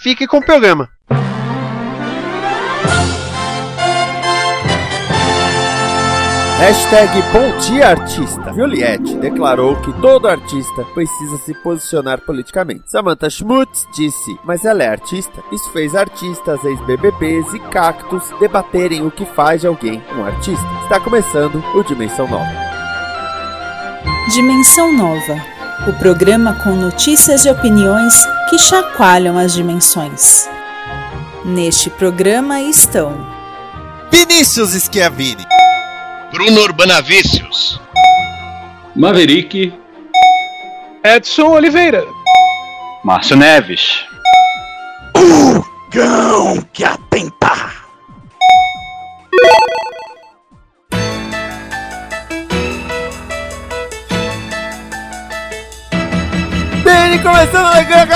fique com o programa. Hashtag Bom Dia Artista. Juliette declarou que todo artista precisa se posicionar politicamente. Samantha Schmutz disse, mas ela é artista? Isso fez artistas, ex-BBBs e cactos debaterem o que faz de alguém um artista. Está começando o Dimensão Nova. Dimensão Nova. O programa com notícias e opiniões que chacoalham as dimensões. Neste programa estão Vinícius Schiavini. Bruno Urbanavícios. Maverick. Edson Oliveira. Márcio Neves. O cão que atenta. Bem, começando a alegria,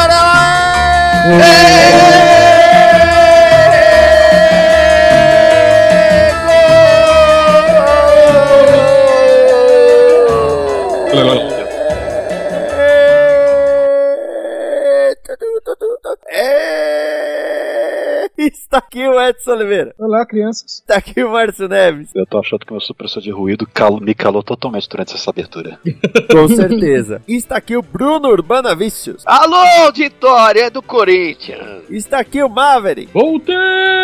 aqui o Edson Oliveira. Olá, crianças. Está aqui o Márcio Neves. Eu tô achando que meu supressor de ruído cal me calou totalmente durante essa abertura. Com certeza. E está aqui o Bruno Urbana Vícios. Alô, auditória do Corinthians. Está aqui o Maverick. Voltei!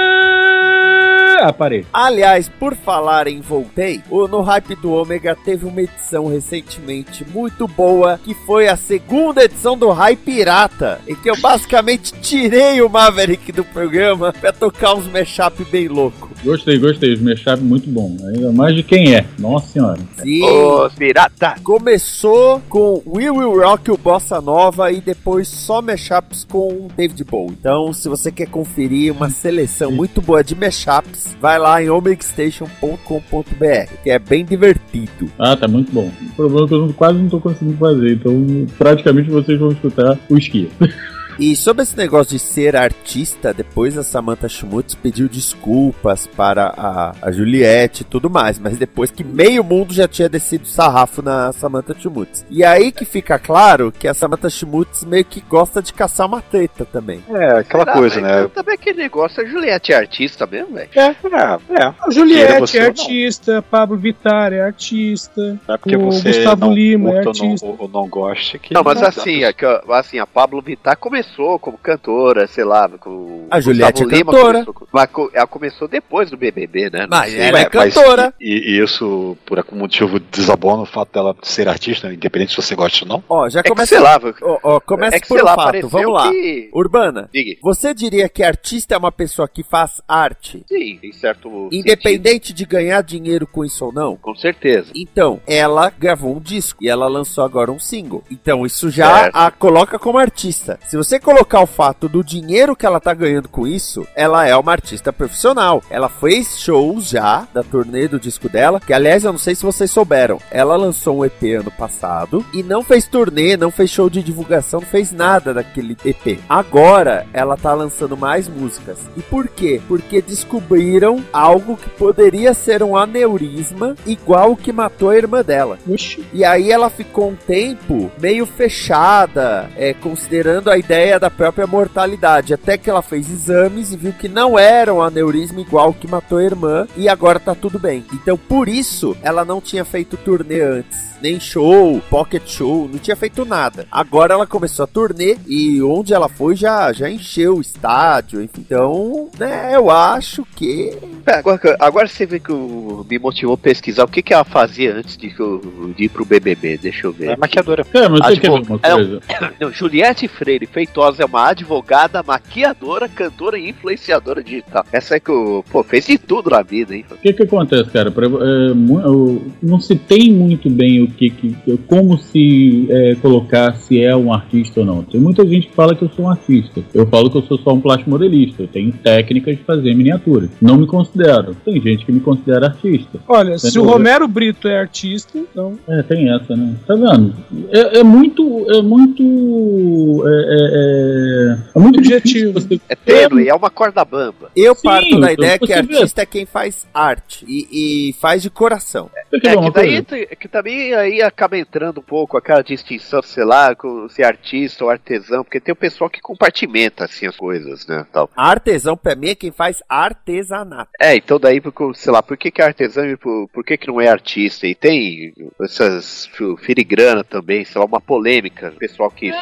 Ah, parei. Aliás, por falar em voltei, o No Hype do Ômega teve uma edição recentemente muito boa, que foi a segunda edição do Hype Pirata, em que eu basicamente tirei o Maverick do programa pra tocar uns mashup bem louco. Gostei, gostei. Os mashup muito bom. Ainda mais de quem é. Nossa senhora. Sim. Ô, pirata. Começou com We Will Rock o Bossa Nova e depois só mashups com David Bowie. Então, se você quer conferir uma seleção muito boa de mashups, vai lá em omegastation.com.br, que é bem divertido. Ah, tá muito bom. O problema é que eu quase não tô conseguindo fazer. Então, praticamente vocês vão escutar o esqui. E sobre esse negócio de ser artista, depois a Samantha Schmutz pediu desculpas para a, a Juliette e tudo mais, mas depois que meio mundo já tinha descido sarrafo na Samantha Schmutz. E aí que fica claro que a Samantha Schmutz meio que gosta de caçar uma treta também. É, aquela Será, coisa, né? Também aquele negócio, a Juliette é artista mesmo, velho. É, é, é. A Juliette é ou não. artista, Pablo Vittar é artista. É porque O você Gustavo não Lima é ou não, artista. ou, ou não goste que. Não, mas não- assim, é que, assim, a Pablo Vittar começou como cantora, sei lá, com A Juliette é cantora. começou com- mas ela começou depois do BBB, né? Não Mas sei. ela é mas cantora. E, e isso, por algum motivo, desabona o fato dela ser artista, independente se você gosta ou não. Ó, já É que, começa. sei lá, Ó, ó, começa é que, por sei um lá, fato, vamos lá. que... Urbana, Diga. você diria que artista é uma pessoa que faz arte, Sim, em certo sentido, independente de ganhar dinheiro com isso ou não? com certeza. Então, ela gravou um disco e ela lançou agora um single. Então, isso já Certo. a coloca como artista. Se você colocar o fato do dinheiro que ela tá ganhando com isso, ela é uma artista profissional. Ela fez shows já da turnê do disco dela, que aliás, eu não sei se vocês souberam, ela lançou um EP ano passado e não fez turnê, não fez show de divulgação, não fez nada daquele EP. Agora, ela tá lançando mais músicas. E por quê? Porque descobriram algo que poderia ser um aneurisma igual o que matou a irmã dela. Oxi. E aí ela ficou um tempo meio fechada, é, considerando a ideia da própria mortalidade. Até que ela fez exames e viu que não era um aneurisma igual o que matou a irmã. E agora tá tudo bem. Então por isso ela não tinha feito turnê antes. Nem show, pocket show, não tinha feito nada. Agora ela começou a turnê e onde ela foi já, já encheu o estádio. Então, né, eu acho que É, Agora, agora você vê que me motivou a pesquisar o que, que ela fazia antes de, que eu- de ir pro BBB. Deixa eu ver. É maquiadora. Cara, mas Ah, você tipo, quer ver uma é um- coisa? Não, Juliette Freire fez Feitosa é uma advogada, maquiadora, cantora e influenciadora digital. Essa é que o, pô, fez de tudo na vida, hein? O que que acontece, cara? Pra- é, eu- não se tem muito bem o que, que como se é, colocar se é um artista ou não. Tem muita gente que fala que eu sou um artista. Eu falo que eu sou só um plástico modelista. Eu tenho técnicas de fazer miniaturas. Não me considero. Tem gente que me considera artista. Olha, se o Romero Brito é artista, então. É, tem essa, né? Tá vendo? É, é muito. É muito. É, é, é, é muito Objetivo. difícil você É tênue, é uma corda bamba. Eu Sim, parto da então, ideia que vê. artista é quem faz arte e, e faz de coração. É ver que daí que também aí acaba entrando um pouco aquela distinção, sei lá, com se é artista ou artesão, porque tem o pessoal que compartimenta assim as coisas, né, tal. Artesão pra mim é quem faz artesanato. É, então daí, porque, sei lá, por que, que é artesão e por, por que, que não é artista? E tem essas fi- filigrana também, sei lá, uma polêmica, pessoal que É,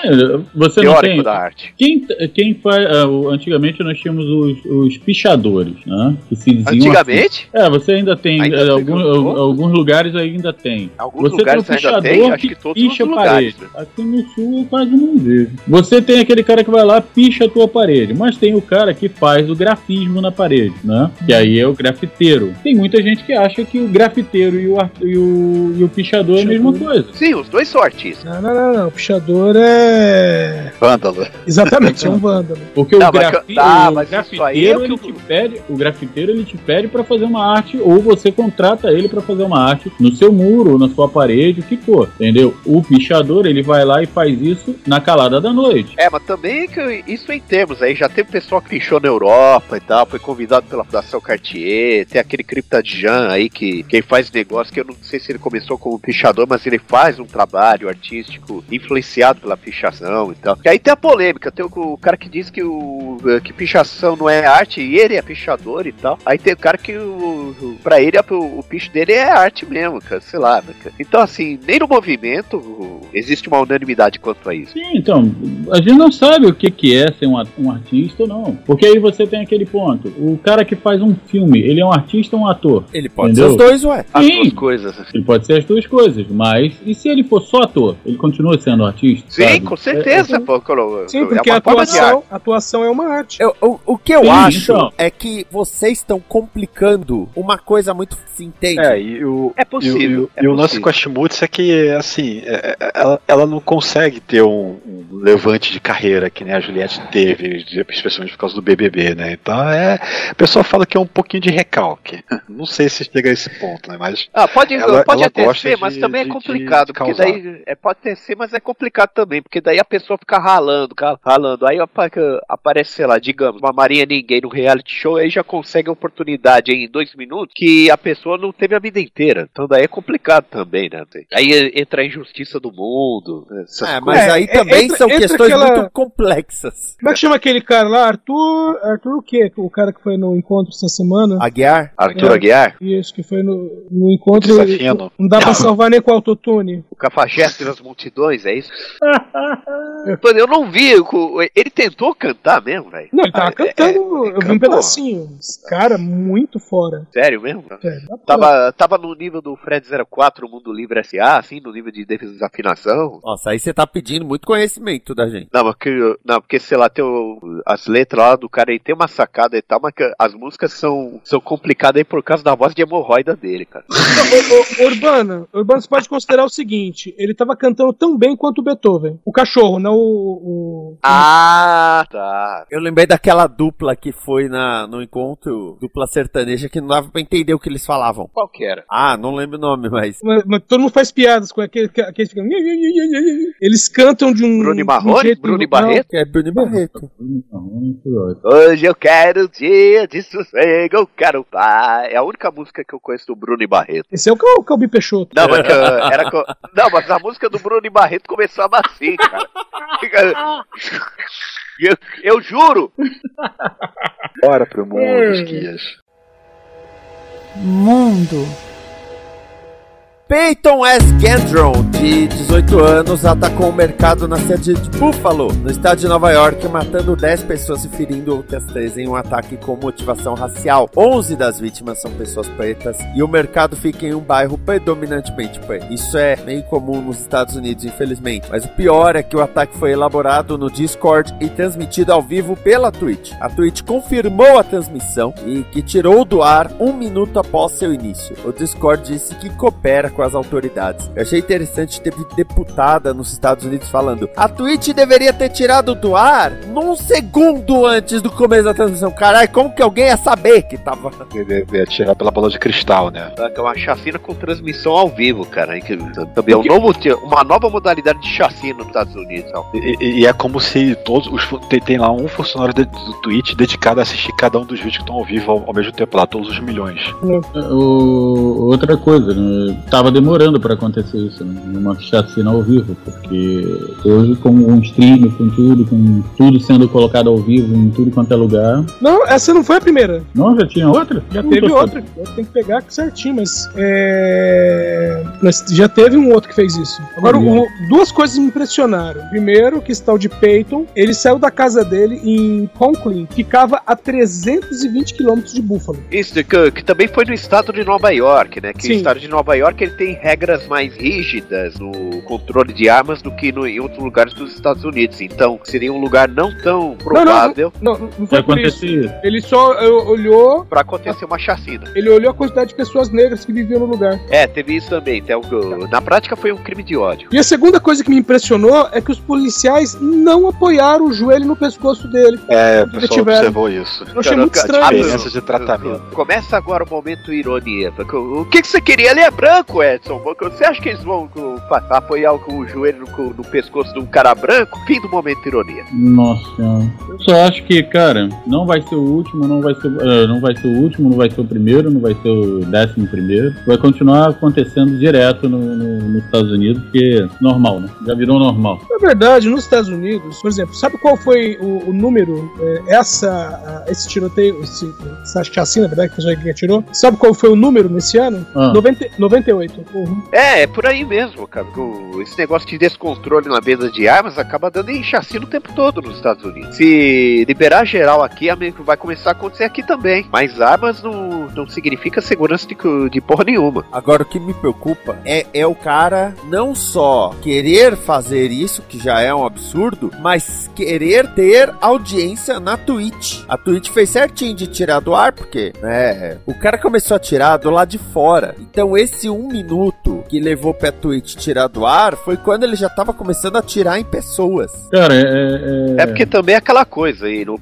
você não tem. Da arte. Quem, quem faz. o- antigamente nós tínhamos os, os pichadores, né? Que se diziam Antigamente, assim. É, você ainda tem. Ainda tem algum- alguns lugares ainda tem. alguns Você lugares tem ainda pichador tem, acho que, que todos picha os a lugares. parede. né? Aqui no sul eu quase não vejo. Você tem aquele cara que vai lá picha a tua parede, mas tem o cara que faz o grafismo na parede, né? Que aí é o grafiteiro. Tem muita gente que acha que o grafiteiro e o, e o, e o pichador é a mesma coisa. Sim, os dois são artistas. Não, não, não, não. O pichador é. Vândalo. Exatamente, é um vândalo. Porque o, Não, mas grafi- que- tá, o grafiteiro é o que ele eu- te pede, o grafiteiro ele te pede para fazer uma arte ou você contrata ele para fazer uma arte no seu muro, ou na sua parede, o que for, entendeu? O pichador ele vai lá e faz isso na calada da noite. É, mas também que isso em termos aí, já teve pessoal que pichou na Europa e tal, foi convidado pela Fundação Cartier, tem aquele Cryptadjan aí que quem faz negócio, que eu não sei se ele começou como pichador, mas ele faz um trabalho artístico influenciado pela pichação e tal. E aí tem a polêmica, tem o, cara que diz que o que pichação não é arte e ele é pichador e tal. Aí tem o cara que o, o- pra ele o, o picho dele é arte mesmo, cara, sei lá. né, cara. Então assim, nem no movimento existe uma unanimidade quanto a isso. Sim, então, a gente não sabe o que, que é ser um, um artista ou não. Porque aí você tem aquele ponto. O cara que faz um filme, ele é um artista ou um ator? Ele pode Entendeu? ser os dois, ué. As Sim. duas coisas. Ele pode ser as duas coisas, mas e se ele for só ator? Ele continua sendo artista? Sim, sabe? com certeza, É, pô. Sim, é porque a de arte. atuação, a atuação é uma arte. Eu- o, o que eu Sim, acho então. é que vocês estão complicando uma coisa muito. Se entende? É, e o, É possível, e o, é e o lance com a Schmutz é que, assim, é- é- ela, ela não consegue ter um, um levante de carreira que nem a Juliette teve, especialmente por causa do BBB, né? Então, é. A pessoa fala que é um pouquinho de recalque. Não sei se chega a esse ponto, né? Mas. Ah, pode, Ela- pode ela até gosta ser, de- mas também de- é de complicado. porque daí. É, pode até ser, mas é complicado também. Porque daí a pessoa fica ralando, ca- ralando. Aí apa- aparece, sei lá, digamos, uma Maria Ninguém no reality show, aí já consegue a oportunidade em dois minutos que a pessoa não teve a vida inteira. Então daí é complicado também, né? Aí entra a injustiça do mundo. essas É, coisas. mas É, aí é, também entra- são entra questões aquela- muito complexas. Como é que chama aquele cara lá? Arthur. Arthur o quê? O cara que foi no encontro essa semana? Aguiar? Arthur É. Aguiar, Isso, que foi no, no encontro. Desafino. Não dá pra salvar nem com autotune. o cafajeste das multidões, é isso? Eu não vi. o- Ele tentou cantar mesmo, velho. Não, ele tava Ah, é- cantando. é- eu vi um pedacinho. Cara, muito fora. Sério mesmo? Sério. Tava, tava no nível do Fred 04, o Mundo Livre SA, assim, no nível de desafinação. Nossa, aí você tá pedindo muito conhecimento da gente. Não, mas que, não, porque, sei lá, tem o- as letras lá do cara aí tem uma sacada e tal, mas que as músicas são, são complicadas aí por causa da voz de hemorroida dele, cara. Ô, Urbano, Urbano, você pode considerar o seguinte: ele tava cantando tão bem quanto o Beethoven. O cachorro, não o. o- Ah, tá. Eu lembrei daquela dupla que foi na, no encontro, dupla sertaneja, que não dava pra entender o que eles falavam. Qual que era? Ah, não lembro o nome, mas. Mas, mas todo mundo faz piadas com aquele que aqueles ficam. Eles cantam de um. Bruno um Marrone? jeito- Bruno Barreto? Que é Bruno Barreto. Hoje eu quero um dia de sossego, eu quero paz. É a única música que eu conheço do Bruno e Barreto. Esse é o Cal- Calbi Peixoto. Não, mas, que, uh, era, não, mas a música do Bruno e Barreto começava assim, cara. Eu, eu juro! Bora pro mundo, esquias. Mundo. Peyton S. Gendron, de 18 anos, atacou o mercado na cidade de Buffalo, no estado de Nova York, matando 10 pessoas e ferindo outras 13 em um ataque com motivação racial. 11 das vítimas são pessoas pretas e o mercado fica em um bairro predominantemente preto. Isso é meio comum nos Estados Unidos, infelizmente. Mas o pior é que o ataque foi elaborado no Discord e transmitido ao vivo pela Twitch. A Twitch confirmou a transmissão e que tirou do ar um minuto após seu início. O Discord disse que coopera com as autoridades. Eu achei interessante ter deputada nos Estados Unidos falando: a Twitch deveria ter tirado do ar num segundo antes do começo da transmissão. Caralho, como que alguém ia saber que tava. Ia tirar pela bola de cristal, né? É uma chacina com transmissão ao vivo, cara. Que também é um novo, uma nova modalidade de chacina nos Estados Unidos. E, e- e é como se todos os. Tem, tem lá um funcionário de- do Twitch dedicado a assistir cada um dos vídeos que estão ao vivo ao, ao mesmo tempo lá, todos os milhões. O- outra coisa, né? tava demorando pra acontecer isso, né? Uma chacina ao vivo, porque hoje com um stream, com tudo, com tudo sendo colocado ao vivo em tudo quanto é lugar. Não, essa não foi a primeira. Não, já tinha outra? Já Não teve outra. Tem que pegar certinho, mas. É... mas já teve um outro que fez isso. Agora, o- duas coisas me impressionaram. Primeiro, que esse tal de Peyton, ele saiu da casa dele em Conklin, ficava a 320 quilômetros de Buffalo. Isso, que, que também foi no estado de Nova York, né? Que Sim. o estado de Nova York ele tem regras mais rígidas no controle de armas do que no, em outros lugares dos Estados Unidos. Então, seria um lugar não tão provável Não, não Vai foi por isso. Ele só eh, olhou. pra acontecer uma chacina. Ele olhou a quantidade de pessoas negras que viviam no lugar. É, teve isso também. Então, na prática foi um crime de ódio. E a segunda coisa que me impressionou é que os policiais não apoiaram o joelho no pescoço dele. É, o pessoal observou isso. Eu achei muito estranho. diferença de tratamento. Começa agora o momento ironia. O que, que você queria? Ele é branco, Edson. Você acha que eles vão apoiar o, o joelho no, no pescoço de um cara branco? Fim do momento ironia. Nossa senhora. Eu só acho que, cara, não vai ser o último, não vai ser, eh, não vai ser o último, não vai ser o primeiro, não vai ser o décimo primeiro. Vai continuar acontecendo direto no, no- nos Estados Unidos, porque é normal, né? Já virou normal. Na verdade, nos Estados Unidos, por exemplo, sabe qual foi o, o número, é, essa, esse tiroteio, esse, essa chacina, na verdade, que foi que atirou? Sabe qual foi o número nesse ano? Ah. 90, 98. Uhum. É, é por aí mesmo, cara. O- esse negócio de descontrole na venda de armas acaba dando em chacina o tempo todo nos Estados Unidos. Se liberar geral aqui, amigo, vai começar a acontecer aqui também. Mas armas não, não significa segurança de, de porra nenhuma. Agora, o que me preocupa é, é o cara não só querer fazer isso, que já é um absurdo, mas querer ter audiência na Twitch. A Twitch fez certinho de tirar do ar, porque, né, o cara começou a tirar do lado de fora. Então, esse um minuto que levou pra Twitch tirar do ar foi quando ele já tava começando a tirar em pessoas. Cara, é. é- É porque também é aquela coisa aí, no,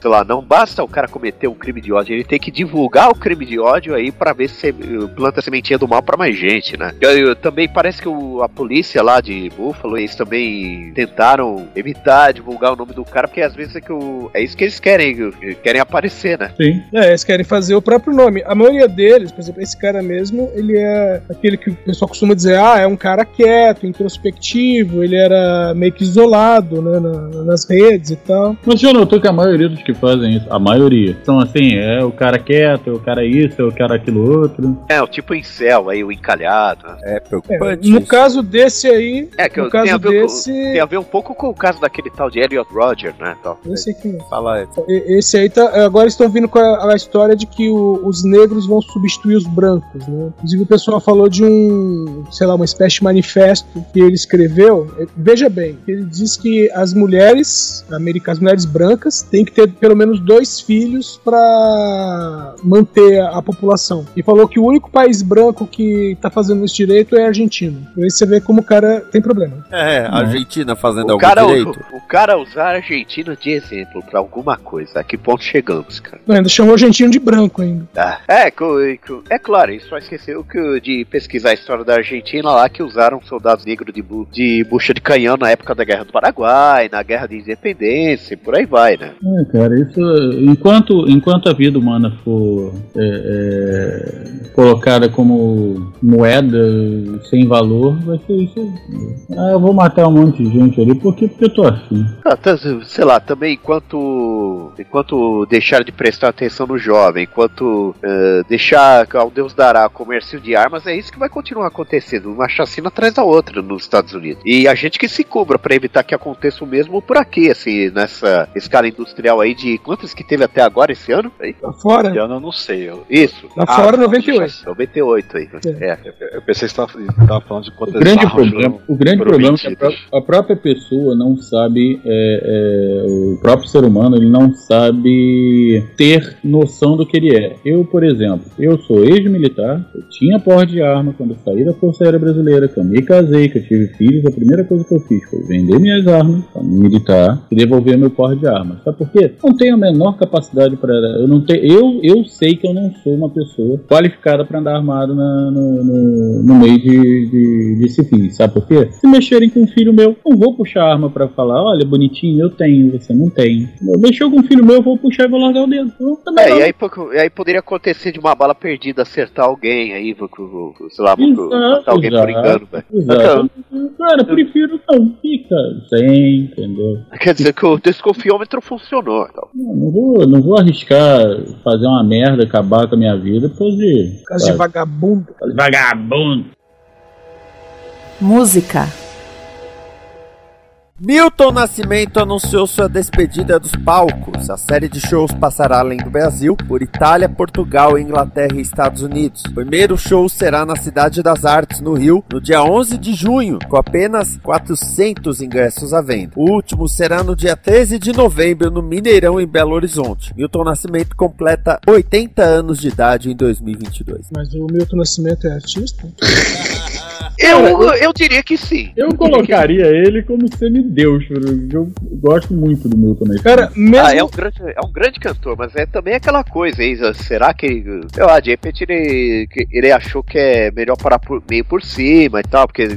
sei lá, não basta o cara cometer um crime de ódio, ele tem que divulgar o crime de ódio aí pra ver se planta a sementinha do mal pra mais gente, né? Eu, eu- também parece que o- a polícia lá de Buffalo, eles também tentaram evitar divulgar o nome do cara, porque às vezes é, que o, é isso que eles querem, querem aparecer, né? Sim. É, eles querem fazer o próprio nome. A maioria deles, por exemplo, esse cara mesmo, ele é aquele que o pessoal costuma dizer, ah, é um cara quieto, introspectivo, ele era meio que isolado, né, na- nas redes e tal. Mas já notou que a maioria dos que fazem isso, a maioria, são assim, é o cara quieto, é o cara isso, é o cara aquilo outro. É, o tipo incel aí, o encalhado. É É, preocupante. no isso. caso desse aí, É, que no eu- tem, a caso ver desse, com, tem a ver um pouco com o caso daquele tal de Elliot Roger, né? Tal. esse aqui. Fala, E- Esse aí tá. Agora estão vindo com a, a história de que o- os negros vão substituir os brancos, né? Inclusive o pessoal falou de um, sei lá, uma espécie de manifesto que ele escreveu. Eh, Veja bem, ele diz que as mulheres, americanas, as mulheres brancas, têm que ter pelo menos dois filhos para manter a, a população. E falou que o único país branco que tá fazendo esse direito é a Argentina. Aí você vê como o cara tem problema. É, a Argentina fazendo O algum cara, direito. o, o cara usar a Argentina de exemplo pra alguma coisa. A que ponto chegamos, cara? Não, ainda chamou o argentino de branco ainda. Ah, é, co- é claro, isso só esqueceu que, de pesquisar a história da Argentina lá, que usaram soldados negros de, bu- de bucha de canhão na época da Guerra do Paraguai, na Guerra de Independência, e por aí vai, né? É, cara, isso. Enquanto, enquanto a vida humana for é, é, colocada como moeda sem valor, vai ser isso. Ah, eu vou matar um monte de gente ali, por quê? Porque eu tô assim. Ah, tá, sei lá, também enquanto enquanto deixar de prestar atenção no jovem, enquanto eh, deixar ao Deus dará comércio de armas, mas é isso que vai continuar acontecendo, uma chacina atrás da outra nos Estados Unidos. E a gente que se cubra pra evitar que aconteça o mesmo por aqui, assim, nessa escala industrial aí de quantas que teve até agora esse ano? Aí? Lá fora. Esse ano eu não sei. Eu, Isso. Lá Ah, fora, não, 98. 98 aí. É. eu pensei que você estava falando de O quantas grande armas problema, o grande problema é que a, a própria pessoa não sabe, é, é, o próprio ser humano ele não sabe ter noção do que ele é. Eu, por exemplo, eu sou ex-militar, eu tinha porte de arma quando eu saí da Força Aérea Brasileira, que eu me casei, que eu tive filhos, a primeira coisa que eu fiz foi vender minhas armas para militar e devolver meu porte de armas. Sabe por quê? Não tenho a menor capacidade para eu não tenho, eu, eu sei que eu não sou uma pessoa qualificada para andar armado na- no, no, no meio de, de, de civis. Sabe por quê? Se mexerem com um filho meu, não vou puxar a arma para falar, olha, bonitinho, eu tenho, você não tem. Mexeu com um filho meu, eu vou puxar e vou largar o dedo. Então, É, e aí, e aí poderia acontecer de uma bala perdida acertar alguém aí, vo- sei lá, vo- Exato, alguém por exato. engano, velho. Cara, prefiro não. Fica sem, entendeu? Quer dizer que o desconfiômetro funcionou. Então. Não, não vou, não vou arriscar fazer uma merda, acabar com a minha vida por causa de. Caso de vagabundo. vagabundo. Música. Milton Nascimento anunciou sua despedida dos palcos. A série de shows passará além do Brasil, por Itália, Portugal, Inglaterra e Estados Unidos. O primeiro show será na Cidade das Artes, no Rio, no dia 11 de junho, com apenas 400 ingressos à venda. O último será no dia 13 de novembro, no Mineirão, em Belo Horizonte. Milton Nascimento completa 80 anos de idade em 2022. Mas o Milton Nascimento é artista? Eu, eu diria que sim. Eu colocaria ele como semideus. Eu gosto muito do Milton Nascimento. Cara, mesmo. Ah, é um, grande, é um grande cantor, mas é também aquela coisa aí. Será que. Sei lá, de repente ele, ele achou que é melhor parar por, meio por cima e tal, porque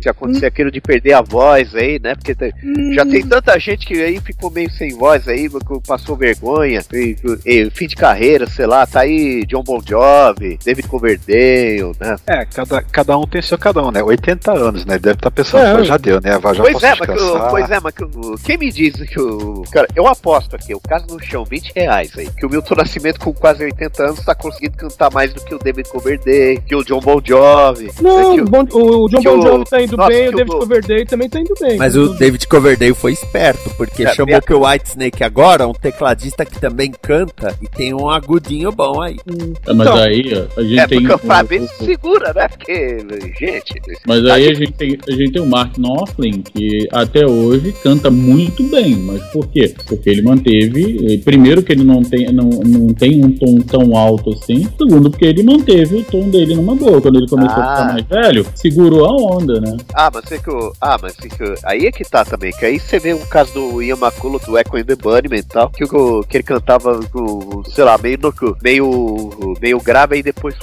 se acontecer aquilo de perder a voz aí, né? Porque tem- já tem tanta gente que aí ficou meio sem voz aí, passou vergonha, e, e fim de carreira, sei lá, tá aí John Bon Jovi, David Coverdale, né? É, cada, cada um tem seu cada um, né? 80 anos, né? Deve estar pensando, É. já deu, né? Já Pois posso é, mas descansar. pois é, mas que, o- quem me diz que o. Cara, eu aposto aqui, o caso no chão, 20 reais aí. Que o Milton Nascimento, com quase 80 anos, tá conseguindo cantar mais do que o David Coverdale, que o John Bon Jovi. Não, que o, Bon- o John Bon Jovi tá indo nossa, bem, o David o- Coverdale também tá indo bem. Mas o David Coverdale foi esperto, porque É, chamou é- que o White Snake agora, um tecladista que também canta e tem um agudinho bom aí. É, mas Então, aí, ó, a gente É, tem. porque pra o- ver o- se segura, né? Porque, gente. Mas aí a gente, tem, a gente tem o Mark Knopfler, que até hoje canta muito bem. Mas por quê? Porque ele manteve. eh, Primeiro, que ele não tem, não, não tem um tom tão alto assim. Segundo, porque ele manteve o tom dele numa boa. Quando ele começou a Ah. ficar mais velho, segurou a onda, né? Ah, mas é que o. Ah, mas é que aí é que tá também. Que aí você vê um caso do Ian McCullough, do Echo and the Bunnymen e tal, que, o, que ele cantava, o, sei lá, meio, no, meio, meio grave, aí depois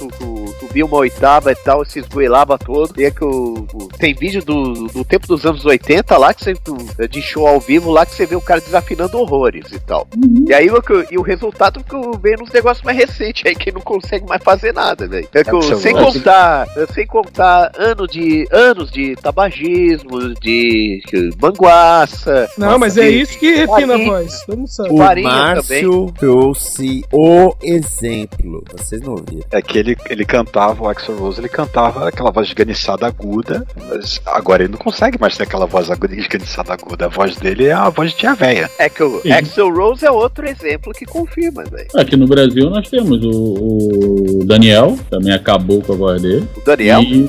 subia uma oitava e tal, se esgoelava todo. E é que o, o- tem vídeo do, do tempo dos anos 80 lá, que você, do- de show ao vivo lá, que você vê o cara desafinando horrores e tal. E aí o, que- e o resultado que eu vejo nos negócios mais recentes aí, que não consegue mais fazer nada, velho. É que É sem gosta. contar, sem contar ano de, anos de tabagismo, de manguaça. Não, mas é de- isso que refina a voz. O Farinha Márcio trouxe o exemplo. Vocês não ouviram. É que ele, ele cantava, o Axel Rose, ele cantava aquela voz esganiçada aguda, mas agora ele não consegue mais ter aquela voz aguda, esganiçada aguda. A voz dele é a voz de tia véia. É que o Sim. Axel Rose é outro exemplo que confirma, velho. Aqui no Brasil nós temos o, o Daniel, também acabou com a voz dele. O Daniel, E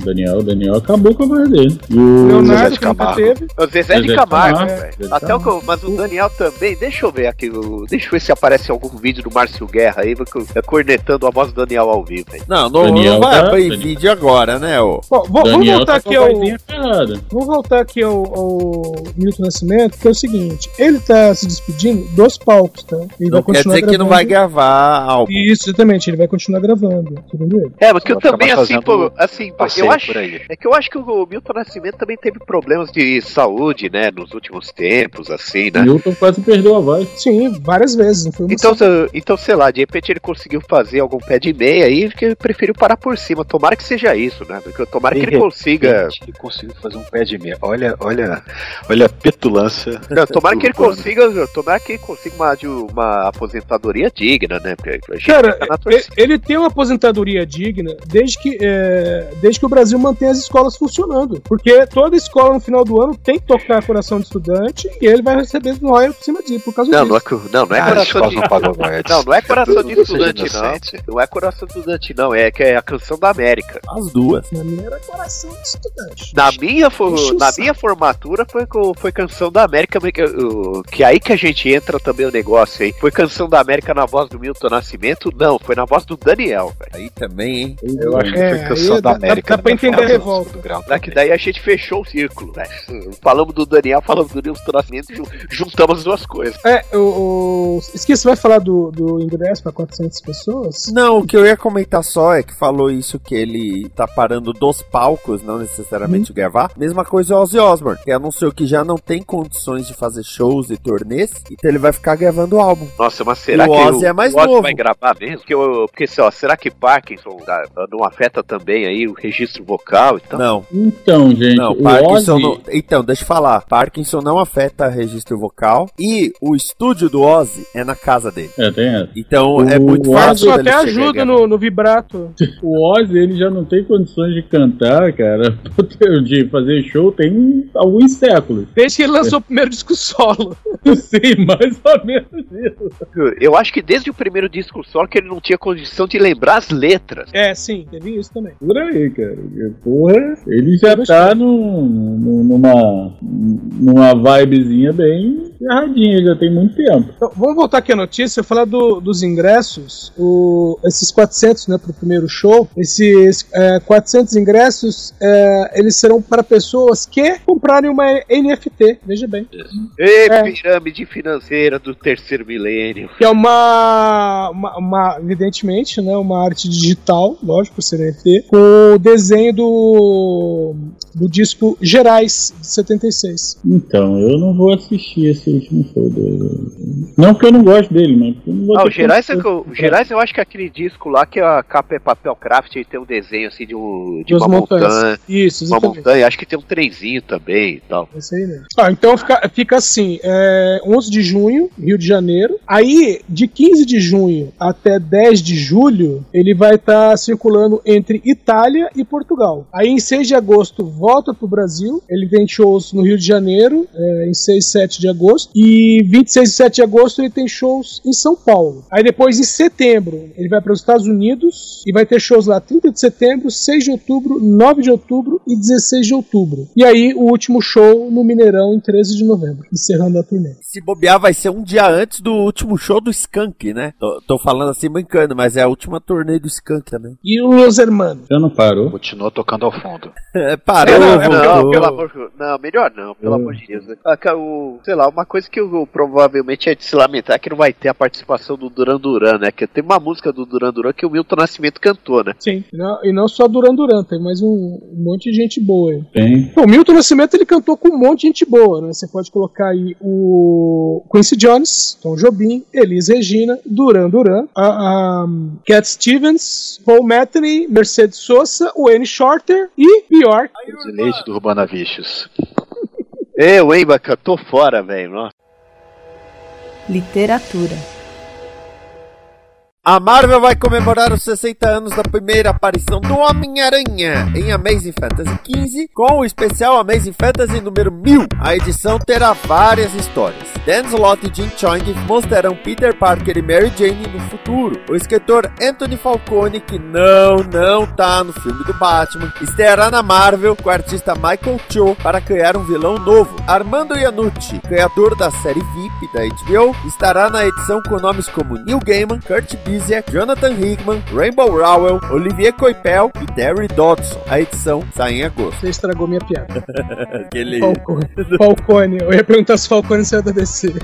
o Daniel, o Daniel acabou com a voz dele. E o Zezé Leonardo, de que nunca Camargo. teve. o Zezé de Zezé de Camargo, velho. Zezé de Até o que, mas o Daniel também, deixa eu ver aqui, deixa eu ver se aparece algum vídeo do Márcio Guerra aí, é cornetando a voz do Daniel ao vivo, velho. Não, não, Daniel não vai tá- abrir Daniel- vídeo agora, né, ô? Bom, vou- vamos Daniel voltar tá aqui ao. Vamos voltar aqui ao, ao Milton Nascimento, que é o seguinte: ele tá se despedindo dos palcos, tá? Ele Não vai quer dizer que não gravando. vai gravar álbum. Isso, exatamente, ele vai continuar gravando, entendeu? É, mas que eu também, assim, pô, assim, pô, eu acho. por aí. É que eu acho que o Milton Nascimento também teve problemas de saúde, né, nos últimos tempos, assim, né? Newton quase perdeu a voz. Sim, várias vezes, não foi uma Então, se- então, sei lá, de repente ele conseguiu fazer algum pé de meia aí, que pre- preferiu parar por cima. Tomara que seja isso, né? Porque tomara que De ele consiga. Ele conseguiu fazer um pé de meia. Olha, olha, olha a petulância. Não, tomara que ele consiga. Tomara que ele consiga uma, de uma aposentadoria digna, né? Porque a gente Cara, torcida. ele tem uma aposentadoria digna desde que, é, desde que o Brasil mantém as escolas funcionando. Porque toda escola no final do ano tem que tocar coração de estudante e ele vai receber do royal por cima disso, por causa Não, disso. não é, não, não é Ah, as coração escolas de. não pagam royalties. Não, não é coração de estudante, não. Não é coração de estudante, não. É que é a canção da América. As duas. Na minha era coração de estudante. Na minha, fo- Enche o na minha formatura foi, foi canção da América, que, que aí que a gente entra também o negócio aí. Foi canção da América na voz do Milton Nascimento? Não, foi na voz do Daniel, velho. Aí também, hein? Eu acho que É, foi canção da dá- dá- América. dá pra né? entender a revolta. grau Né, Que também. daí a gente fechou o círculo, velho. Falamos do Daniel, falamos do Milton Nascimento, ju- juntamos as duas coisas. É, o, o... Esqueci, você vai falar do, do ingresso pra 400 pessoas? Não, o que eu ia comentar só é que falou isso que ele tá parando dos palcos, não necessariamente gravar. Mesma coisa o Ozzy Osbourne, que anunciou que já não tem condições de fazer shows e turnês, então ele vai ficar gravando o álbum. Nossa, mas será E o que Ozzy é mais o Ozzy novo. vai gravar mesmo? Porque, eu- porque assim, ó, será que Parkinson dá- não afeta também aí o registro vocal e tal? Não. Então, gente, Não, o Parkinson Ozzy... não... Então, deixa eu falar. Parkinson não afeta registro vocal e o estúdio do Ozzy é na casa dele. É, tem essa. Então é O muito Ozzy fácil Isso até ajuda no, no vibrato. O Ozzy, ele já não tem condições de cantar, cara, de fazer show tem alguns séculos. Desde que ele lançou o primeiro disco solo. Sim, mais ou menos isso. Eu acho que desde o primeiro disco solo que ele não tinha condição de lembrar as letras. É, sim, teve isso também. Por aí, cara. Porra, ele já tá num, num- numa, numa vibezinha bem erradinha, já tem muito tempo. Então, vamos voltar aqui à notícia, falar do- dos ingressos. O, esses 400, né, pro primeiro show. Esses é, 400 ingressos, é, eles serão para pessoas que comprarem uma NFT, veja bem. Ê, É. pirâmide financeira do terceiro milênio. Que é uma, uma, uma- evidentemente, né, uma arte digital, lógico, por ser NFT, com o desenho do, do disco Gerais, de 76. Então, eu não vou assistir esse último show dele. Não porque eu não gosto dele, mas porque eu não vou Ah, o Gerais, é que eu, o Gerais eu acho que é aquele disco lá que a capa é papel craft e tem um desenho assim de, um, de Das uma montanhas. montanha. Isso, Uma exatamente. montanha, acho que tem um trenzinho também e tal. Esse aí mesmo. Ah, então fica, fica assim: é, 11 de junho, Rio de Janeiro. Aí, de 15 de junho até 10 de julho, ele vai estar circulando entre Itália e Portugal. Aí, em 6 de agosto, volta pro Brasil. Ele tem shows no Rio de Janeiro, é, em 6 e 7 de agosto. E 26 e 7 de agosto, ele tem shows em São Paulo. Aí, depois, em setembro, ele vai para os Estados Unidos e vai ter shows lá 30 de setembro, 6 de outubro, 9 de outubro e 16 de outubro. E aí, o último show no Mineirão em 13 de novembro, encerrando a turnê. Se bobear, vai ser um dia antes do último show do Skank, né? Tô, tô falando assim brincando, mas é a última turnê do Skank também. E os hermanos? Já não parou? Continuou tocando ao fundo. É, parou, É, não, não, pelo amor de Não, melhor não, pelo Hum. amor de Deus. Ah, ca- o- sei lá, uma coisa que eu, eu provavelmente é de se lamentar é que não vai ter a participação do Duran Duran, né? Que tem uma música do Duran Duran que o Milton Nascimento cantou, né? Sim. E não, e não só Duran Duran, tem mais um, um monte de gente boa aí. Tem. Bom, o Milton Nascimento ele cantou com um monte de gente boa, né? Você pode colocar aí o Quincy Jones, Tom Jobim, Elis Regina, Duran Duran, a, a Cat Stevens, Paul Metheny, Mercedes Sosa, Wayne Shorter e Bjork. Zineide do Urbana Vichos. Eu, hein, Baca, tô fora, velho. Nossa. Literatura. A Marvel vai comemorar os 60 anos da primeira aparição do Homem-Aranha em Amazing Fantasy XV com o especial Amazing Fantasy número 1000. A edição terá várias histórias. Dan Slott e Jim Chong mostrarão Peter Parker e Mary Jane no futuro. O escritor Anthony Falcone, que não, não tá no filme do Batman, estreará na Marvel com o artista Michael Cho para criar um vilão novo. Armando Iannucci, criador da série VIP da HBO, estará na edição com nomes como Neil Gaiman, Kurt Busiek, Jonathan Hickman, Rainbow Rowell, Olivier Coipel e Terry Dodson. A edição sai em agosto. Você estragou minha piada. Aquele... Falcone. Falcone. Eu ia perguntar se Falcone saiu da DC.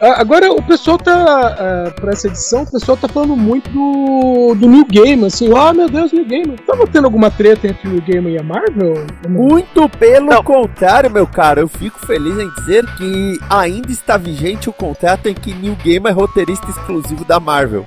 Ah, Agora, o pessoal tá. ah, pra essa edição, o pessoal tá falando muito do, do New Game, assim. Ah, meu Deus, New Game. Tava tendo alguma treta entre o New Game e a Marvel? Muito pelo contrário, meu cara, eu fico feliz em dizer que ainda está vigente o contrato em que Neil Gaiman é roteirista exclusivo da Marvel. Marvel?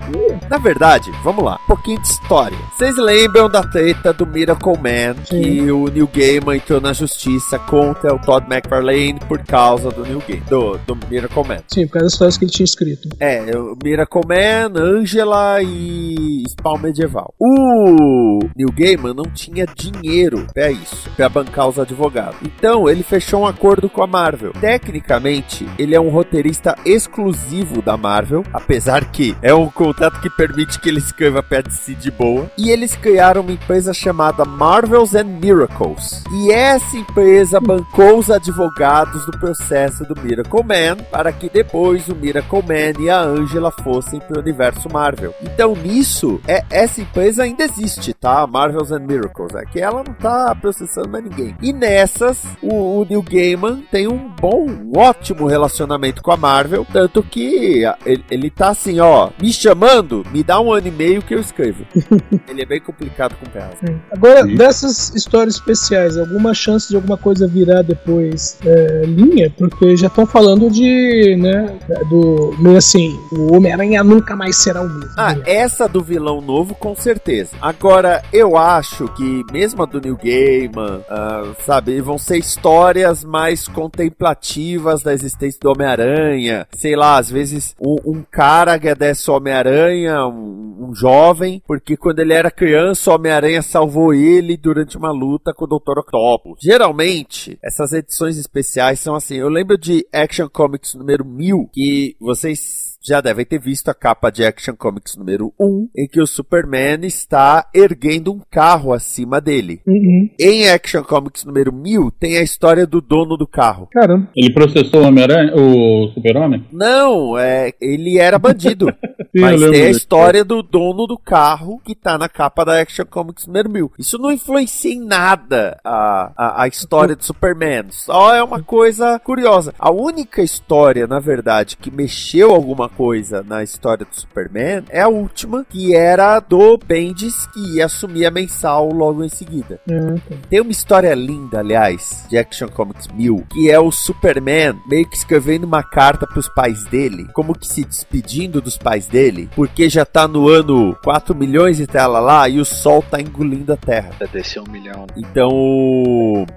Na verdade, vamos lá, um pouquinho de história. Vocês lembram da treta do Miracle Man, que o Neil Gaiman entrou na justiça contra o Todd McFarlane por causa do Neil Gaiman, do, do Miracle Man. Sim, por causa das histórias que ele tinha escrito. É, o Miracle Man, Angela e Spawn Medieval. O Neil Gaiman não tinha dinheiro pra isso, pra bancar os advogados. Então, ele fechou um acordo com a Marvel. Tecnicamente, ele é um roteirista exclusivo da Marvel, apesar que é um contrato que permite que ele escreva pra DC de boa. E eles criaram uma empresa chamada Marvels and Miracles. E essa empresa bancou os advogados do processo do Miracle Man para que depois o Miracle Man e a Angela fossem pro universo Marvel. Então nisso, é, essa empresa ainda existe, tá? Marvels and Miracles. É que ela não tá processando mais ninguém. E nessas, o, o Neil Gaiman tem um bom, um ótimo relacionamento com a Marvel, tanto que ele, ele tá assim, ó, me chamando, me dá um ano e meio que eu escrevo. ele é bem complicado com prazo. Agora, dessas histórias especiais, alguma chance de alguma coisa virar depois é, linha? Porque já estão falando de, né, do, meio assim, o Homem-Aranha nunca mais será o mesmo. Ah, essa do vilão novo, com certeza. Agora, eu acho que mesmo a do New Gaiman, ah, sabe, vão ser histórias mais contemplativas da existência do Homem-Aranha. Sei lá, às vezes um, um cara agradece o Homem-Aranha, um, um jovem, porque quando ele era criança, o Homem-Aranha salvou ele durante uma luta com o Dr. Octopus. Geralmente, essas edições especiais são assim. Eu lembro de Action Comics número 1000, que vocês já devem ter visto a capa de Action Comics número 1, em que o Superman está erguendo um carro acima dele. Uhum. Em Action Comics número 1000, tem a história do dono do carro. Caramba. Ele processou o o Super-Homem? Não, é, ele era bandido. Sim, Mas tem a disso. história do dono do carro que tá na capa da Action Comics número 1000. Isso não influencia em nada a, a, a história do Superman. Só é uma coisa curiosa. A única história, na verdade, que mexeu alguma coisa na história do Superman é a última, que era do Bendis, que ia assumir a mensal logo em seguida. Uhum. Tem uma história linda, aliás, de Action Comics 1000, que é o Superman meio que escrevendo uma carta pros pais dele, como que se despedindo dos pais dele, porque já tá no ano 4 milhões e tela lá e o sol tá engolindo a Terra. Vai descer um milhão. Então,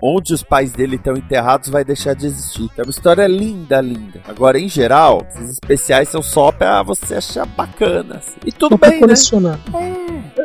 onde os pais dele estão enterrados vai deixar de existir. É uma história linda, linda. Agora, em geral, esses especiais são só pra você achar bacana. assim. E tudo Só pra bem, né? colecionar.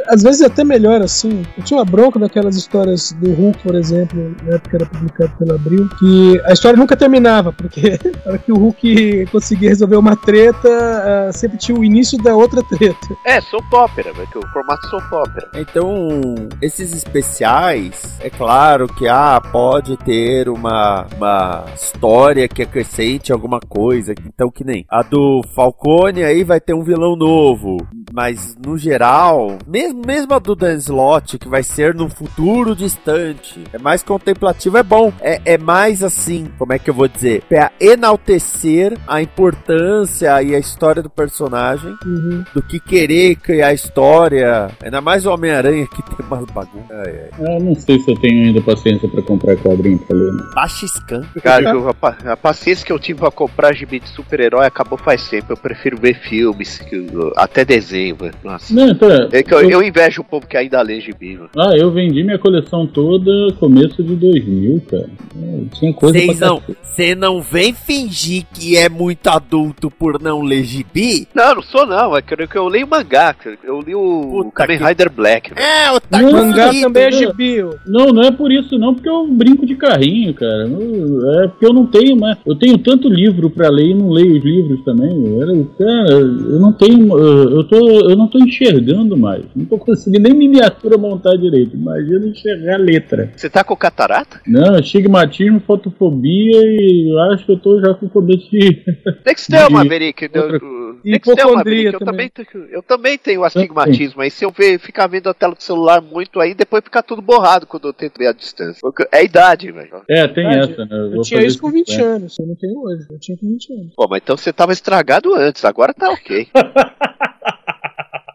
Às vezes é até melhor assim. Eu tinha uma bronca daquelas histórias do Hulk, por exemplo, na época era publicado pela Abril, que a história nunca terminava, porque para que o Hulk conseguia resolver uma treta, ah, sempre tinha o início da outra treta. É, soap opera, vai ter o formato soap opera. Então, esses especiais, é claro que ah, pode ter uma, uma história que acrescente alguma coisa. Então, que nem a do Falcone, aí vai ter um vilão novo. Mas, no geral, mesmo, mesmo a do Dan Slott, que vai ser no futuro distante, é mais contemplativo, é bom. É, é mais assim, como é que eu vou dizer? Pra enaltecer a importância e a história do personagem Uhum. do que querer criar história. Ainda mais o Homem-Aranha que tem umas bagunças. É, é. Eu não sei se eu tenho ainda paciência pra comprar quadrinho pra ler. né? Baixa scan. Cara, eu- a, a paciência que eu tive pra comprar gibi de super-herói acabou faz tempo. Eu prefiro ver filmes, que eu- até desenho, velho. Nossa. Não, então, É que eu, eu invejo o povo que ainda lê gibi, mano. Ah, eu vendi minha coleção toda começo de 2000, cara. É, Tinha coisa Vocês pra não, você não vem fingir que é muito adulto por não ler gibi? Não, não sou não. É que eu, que eu leio mangá. cara. Eu li o Puta Kamen que- Rider Black. velho. É, o Não, Mangá Taquito. também é gibi. Não, não é por isso não, porque eu brinco de carrinho, cara. Eu- É porque eu não tenho mais. Eu tenho tanto livro pra ler e não leio os livros também. Eu era- cara, eu não tenho. Eu, tô, eu não tô enxergando mais. Não tô conseguindo nem miniatura montar direito. Imagina enxergar a letra. Você tá com catarata? Não, estigmatismo, fotofobia e eu acho que eu tô já com começo de. Nextel, De- Maverick. eu- outra- E Nextel, hipocondria Maverick. Eu também. também, tenho, eu também tenho astigmatismo. Aí se eu ver, ficar vendo a tela do celular muito aí, depois fica tudo borrado quando eu tento ver a distância. Porque É a idade, velho. É, tem Verdade. essa, né? Eu vou tinha isso com 20 50. anos, eu não tenho hoje. Eu tinha com 20 anos. Pô, mas então você tava estragado antes, agora tá ok.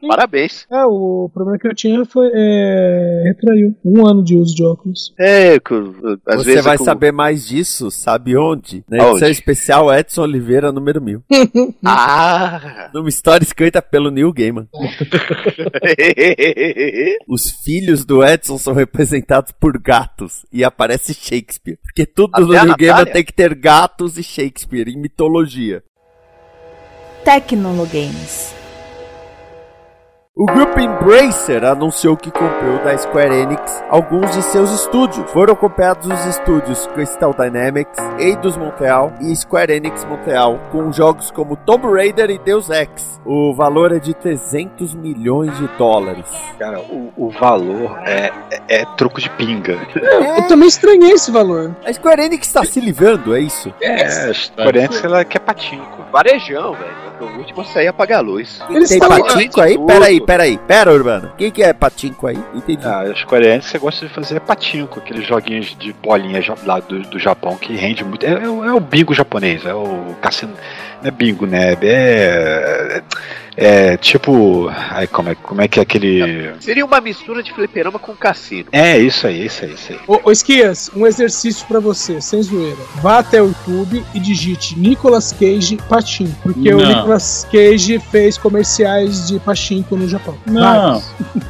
Parabéns. Ah, o problema que eu tinha foi. É, retraiu. Um ano de uso de óculos. É, às Você vezes vai eu- saber mais disso, sabe onde? Na edição especial Edson Oliveira, número 1000. Ah! Numa história escrita pelo Neil Gaiman. Os filhos do Edson são representados por gatos e aparece Shakespeare. Porque tudo Até no Neil Gaiman tem que ter gatos e Shakespeare em mitologia. Tecnologames. O grupo Embracer anunciou que comprou da Square Enix alguns de seus estúdios. Foram comprados os estúdios Crystal Dynamics, Eidos Montreal e Square Enix Montreal, com jogos como Tomb Raider e Deus Ex. O valor é de 300 milhões de dólares. Cara, o, o valor é, é, é troco de pinga. Eu também estranhei esse valor. A Square Enix está se livrando, é isso? É, a Square Enix ela quer patinco. Varejão, velho. O último sair é apagar a luz. Eles Tem patinco aí? tudo. Peraí, peraí. Pera, Urbano. Quem que é patinco aí? Entendi. Ah, Enix você gosta de fazer patinco, aqueles joguinhos de bolinha lá do, do Japão que rende muito. É, é o- é o bingo japonês, é o cassino. Não é bingo, né? É. É tipo. Ai, como, é, como é que é aquele. Seria uma mistura de fliperama com cassino. É isso aí, isso aí, isso aí. Ô, ô Esquias, um exercício pra você, sem zoeira. Vá até o YouTube e digite Nicolas Cage Patinco. Porque o Não. Nicolas Cage fez comerciais de Pachinko no Japão. Não.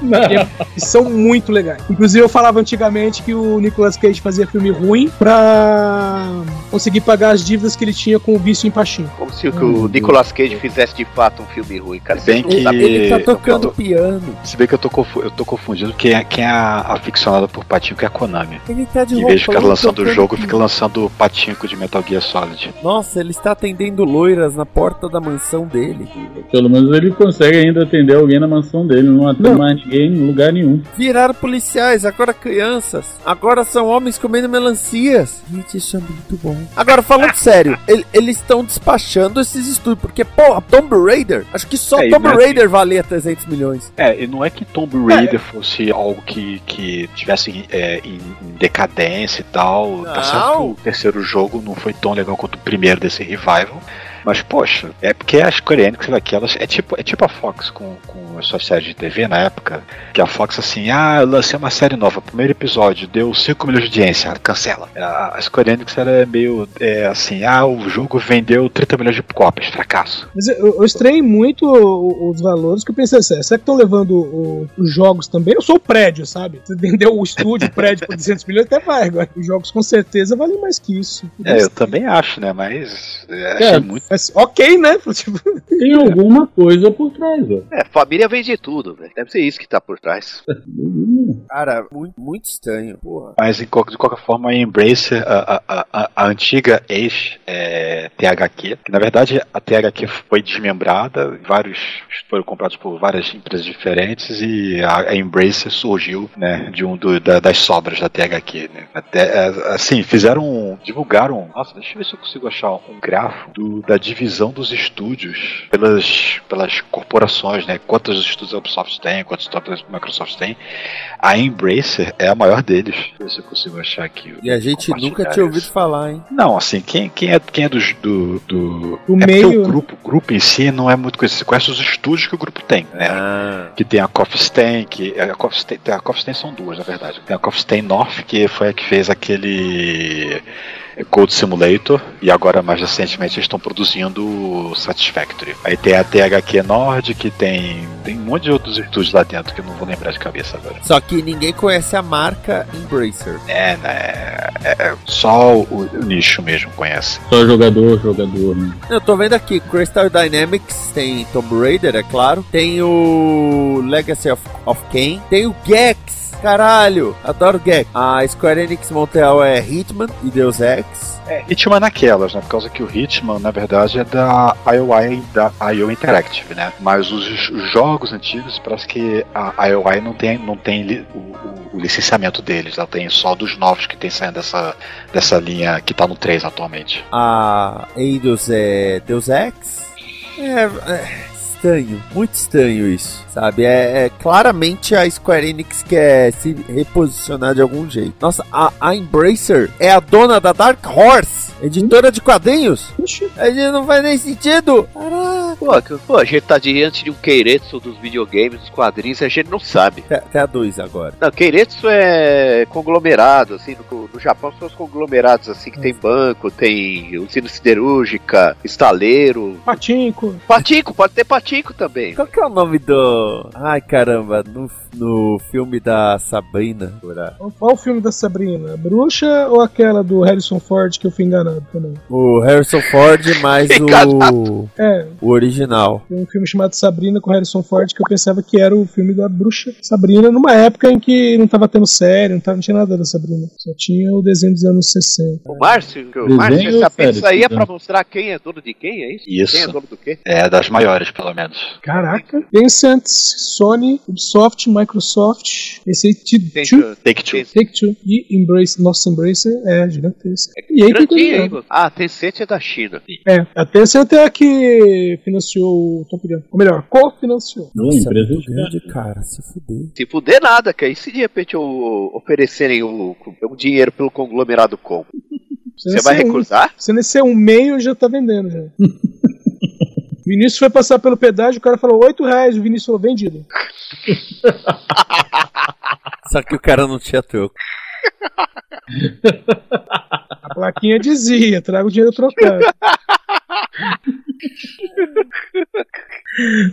Vários. E são muito legais. Inclusive, eu falava antigamente que o Nicolas Cage fazia filme ruim pra conseguir pagar as dívidas que ele tinha com o vício em Pachinko. Como se o, que o Nicolas Cage fizesse de fato um filme ruim, cara. Bem que- sabem. Ele tá tocando eu- piano. Se bem que eu tô, eu tô confundindo quem é, quem é a aficionada por patinco é a Konami. Ele tá de Em vez de ficar lançando o jogo, piano. fica lançando o patinco de Metal Gear Solid. Nossa, ele está atendendo loiras na porta da mansão dele. Pelo menos ele consegue ainda atender alguém na mansão dele, não atende mais ninguém em lugar nenhum. Viraram policiais, agora crianças. Agora são homens comendo melancias. Gente, isso é muito bom. Agora, falando sério, ele- eles estão despachando esses estúdios. Porque, porra, Tomb Raider, acho que só É, Tomb é Raider valia 300 milhões. É, e não é que Tomb Raider fosse algo que, que tivesse é, em, em decadência e tal. Não. Tá certo que o terceiro jogo não foi tão legal quanto o primeiro desse revival. Mas, poxa, é porque a Square Enix daquelas. É tipo, é tipo a Fox com, com as suas séries de TV na época. Que a Fox, assim, ah, eu lancei uma série nova, primeiro episódio, deu 5 milhões de audiência, cancela. A, a Square Enix era meio é, assim, ah, o jogo vendeu 30 milhões de cópias, fracasso. Mas eu, eu estranhei muito os valores, que eu pensei assim, será que estão levando o- os jogos também? Eu sou o prédio, sabe? Você vendeu o estúdio, o prédio por 200 milhões, até vai. Agora, os jogos com certeza valem mais que isso. É, eu também acho, né? Mas é, achei É. muito. Mas, ok, né? Tipo, Tem alguma coisa por trás, ó. É, família vende tudo, velho. Deve ser isso que tá por trás. Cara, muito, muito estranho, porra. Mas de qual- de qualquer forma, a Embracer, a, a, a, a antiga ex-THQ, que na verdade a THQ foi desmembrada, vários foram comprados por várias empresas diferentes e a, a Embracer surgiu né, de um do- da- das sobras da THQ. Né. Até, é, assim, fizeram, divulgaram, nossa, deixa eu ver se eu consigo achar um grafo do- da divisão dos estúdios pelas, pelas corporações, né, quantos estúdios a Ubisoft tem, quantos estúdios a Microsoft tem. A Embracer é a maior deles. Deixa eu ver se eu consigo achar aqui. E a gente nunca tinha ouvido falar, hein? Não, assim, quem, quem é, quem é dos- do. do, Do é meio, o grupo, o grupo em si não é muito conhecido. Você conhece os estúdios que o grupo tem, né? Ah. Que tem a Coffee Stain, que. A Coffee Stain, a Coffee Stain são duas, na verdade. Tem a Coffee Stain North, que foi a que fez aquele. Code Simulator e agora mais recentemente eles estão produzindo o Satisfactory. Aí tem a THQ Nord que tem tem um monte de outros estúdios lá dentro que eu não vou lembrar de cabeça agora. Só que ninguém conhece a marca Embracer. É, né? É, é, só o, o nicho mesmo conhece. Só jogador, jogador, né? Eu tô vendo aqui, Crystal Dynamics, tem Tomb Raider, é claro. Tem o Legacy of, of Kain. Tem o Gex. Caralho, adoro Gex. A Square Enix Montreal é Hitman e Deus Ex. É, Hitman naquelas, né? Por causa que o Hitman, na verdade, é da IOI da IO Interactive, né? Mas os, os jogos antigos, parece que a IOI não tem, não tem o, o- o licenciamento deles, ela tem só dos novos que tem saindo dessa, dessa linha que tá no 3 atualmente. A Eidos é Deus Ex. É, é estranho, muito estranho isso, sabe? É, é claramente a Square Enix quer se reposicionar de algum jeito. Nossa, a, a Embracer é a dona da Dark Horse, editora de quadrinhos. Oxi. A gente não faz nem sentido. Pô, que- pô, a gente tá diante de um Keiretsu dos videogames, dos quadrinhos, a gente não sabe. Até, até a 2 agora. Não, Keiretsu é conglomerado, assim, no, no Japão são os conglomerados, assim, que tem banco, tem usina siderúrgica, estaleiro. Patinco. Patinco, pode ter patinco também. Qual que é o nome do. Ai caramba, no, no filme da Sabrina. Qual o filme da Sabrina? A Bruxa ou aquela do Harrison Ford que eu fui enganado também? O Harrison Ford mais o. É, O original. Tem um filme chamado Sabrina com Harrison Ford que eu pensava que era o filme da Bruxa Sabrina, numa época em que não tava tendo série, não, tava, não tinha nada da Sabrina. Só tinha o desenho dos anos 60. O Márcio, o Márcio, essa pizza aí é pra mostrar quem é dono de quem, é isso? Isso. Quem é dono do quê? É das maiores, pelo menos. Caraca. Tencent, Sony, Ubisoft, Microsoft, esse aí, T2, Tem- Take Two. Take-Two e Embrace, nossa, Embracer é gigantesca. E aí que aí. Ah, Tencent é da China. É, a Tencent é a que financiou o Top Gun. Ou melhor, co-financiou. Não, Nossa, é empresa de grande, cara. Se fuder. Se fuder nada, que aí se de repente o, oferecerem o, o dinheiro pelo conglomerado com, você vai um- recusar? Se nem ser um meio, já tá vendendo já. Vinícius foi passar pelo pedágio, o cara falou 8 reais, o Vinícius falou vendido. Só que o cara não tinha troco. A plaquinha dizia, traga o dinheiro trocado.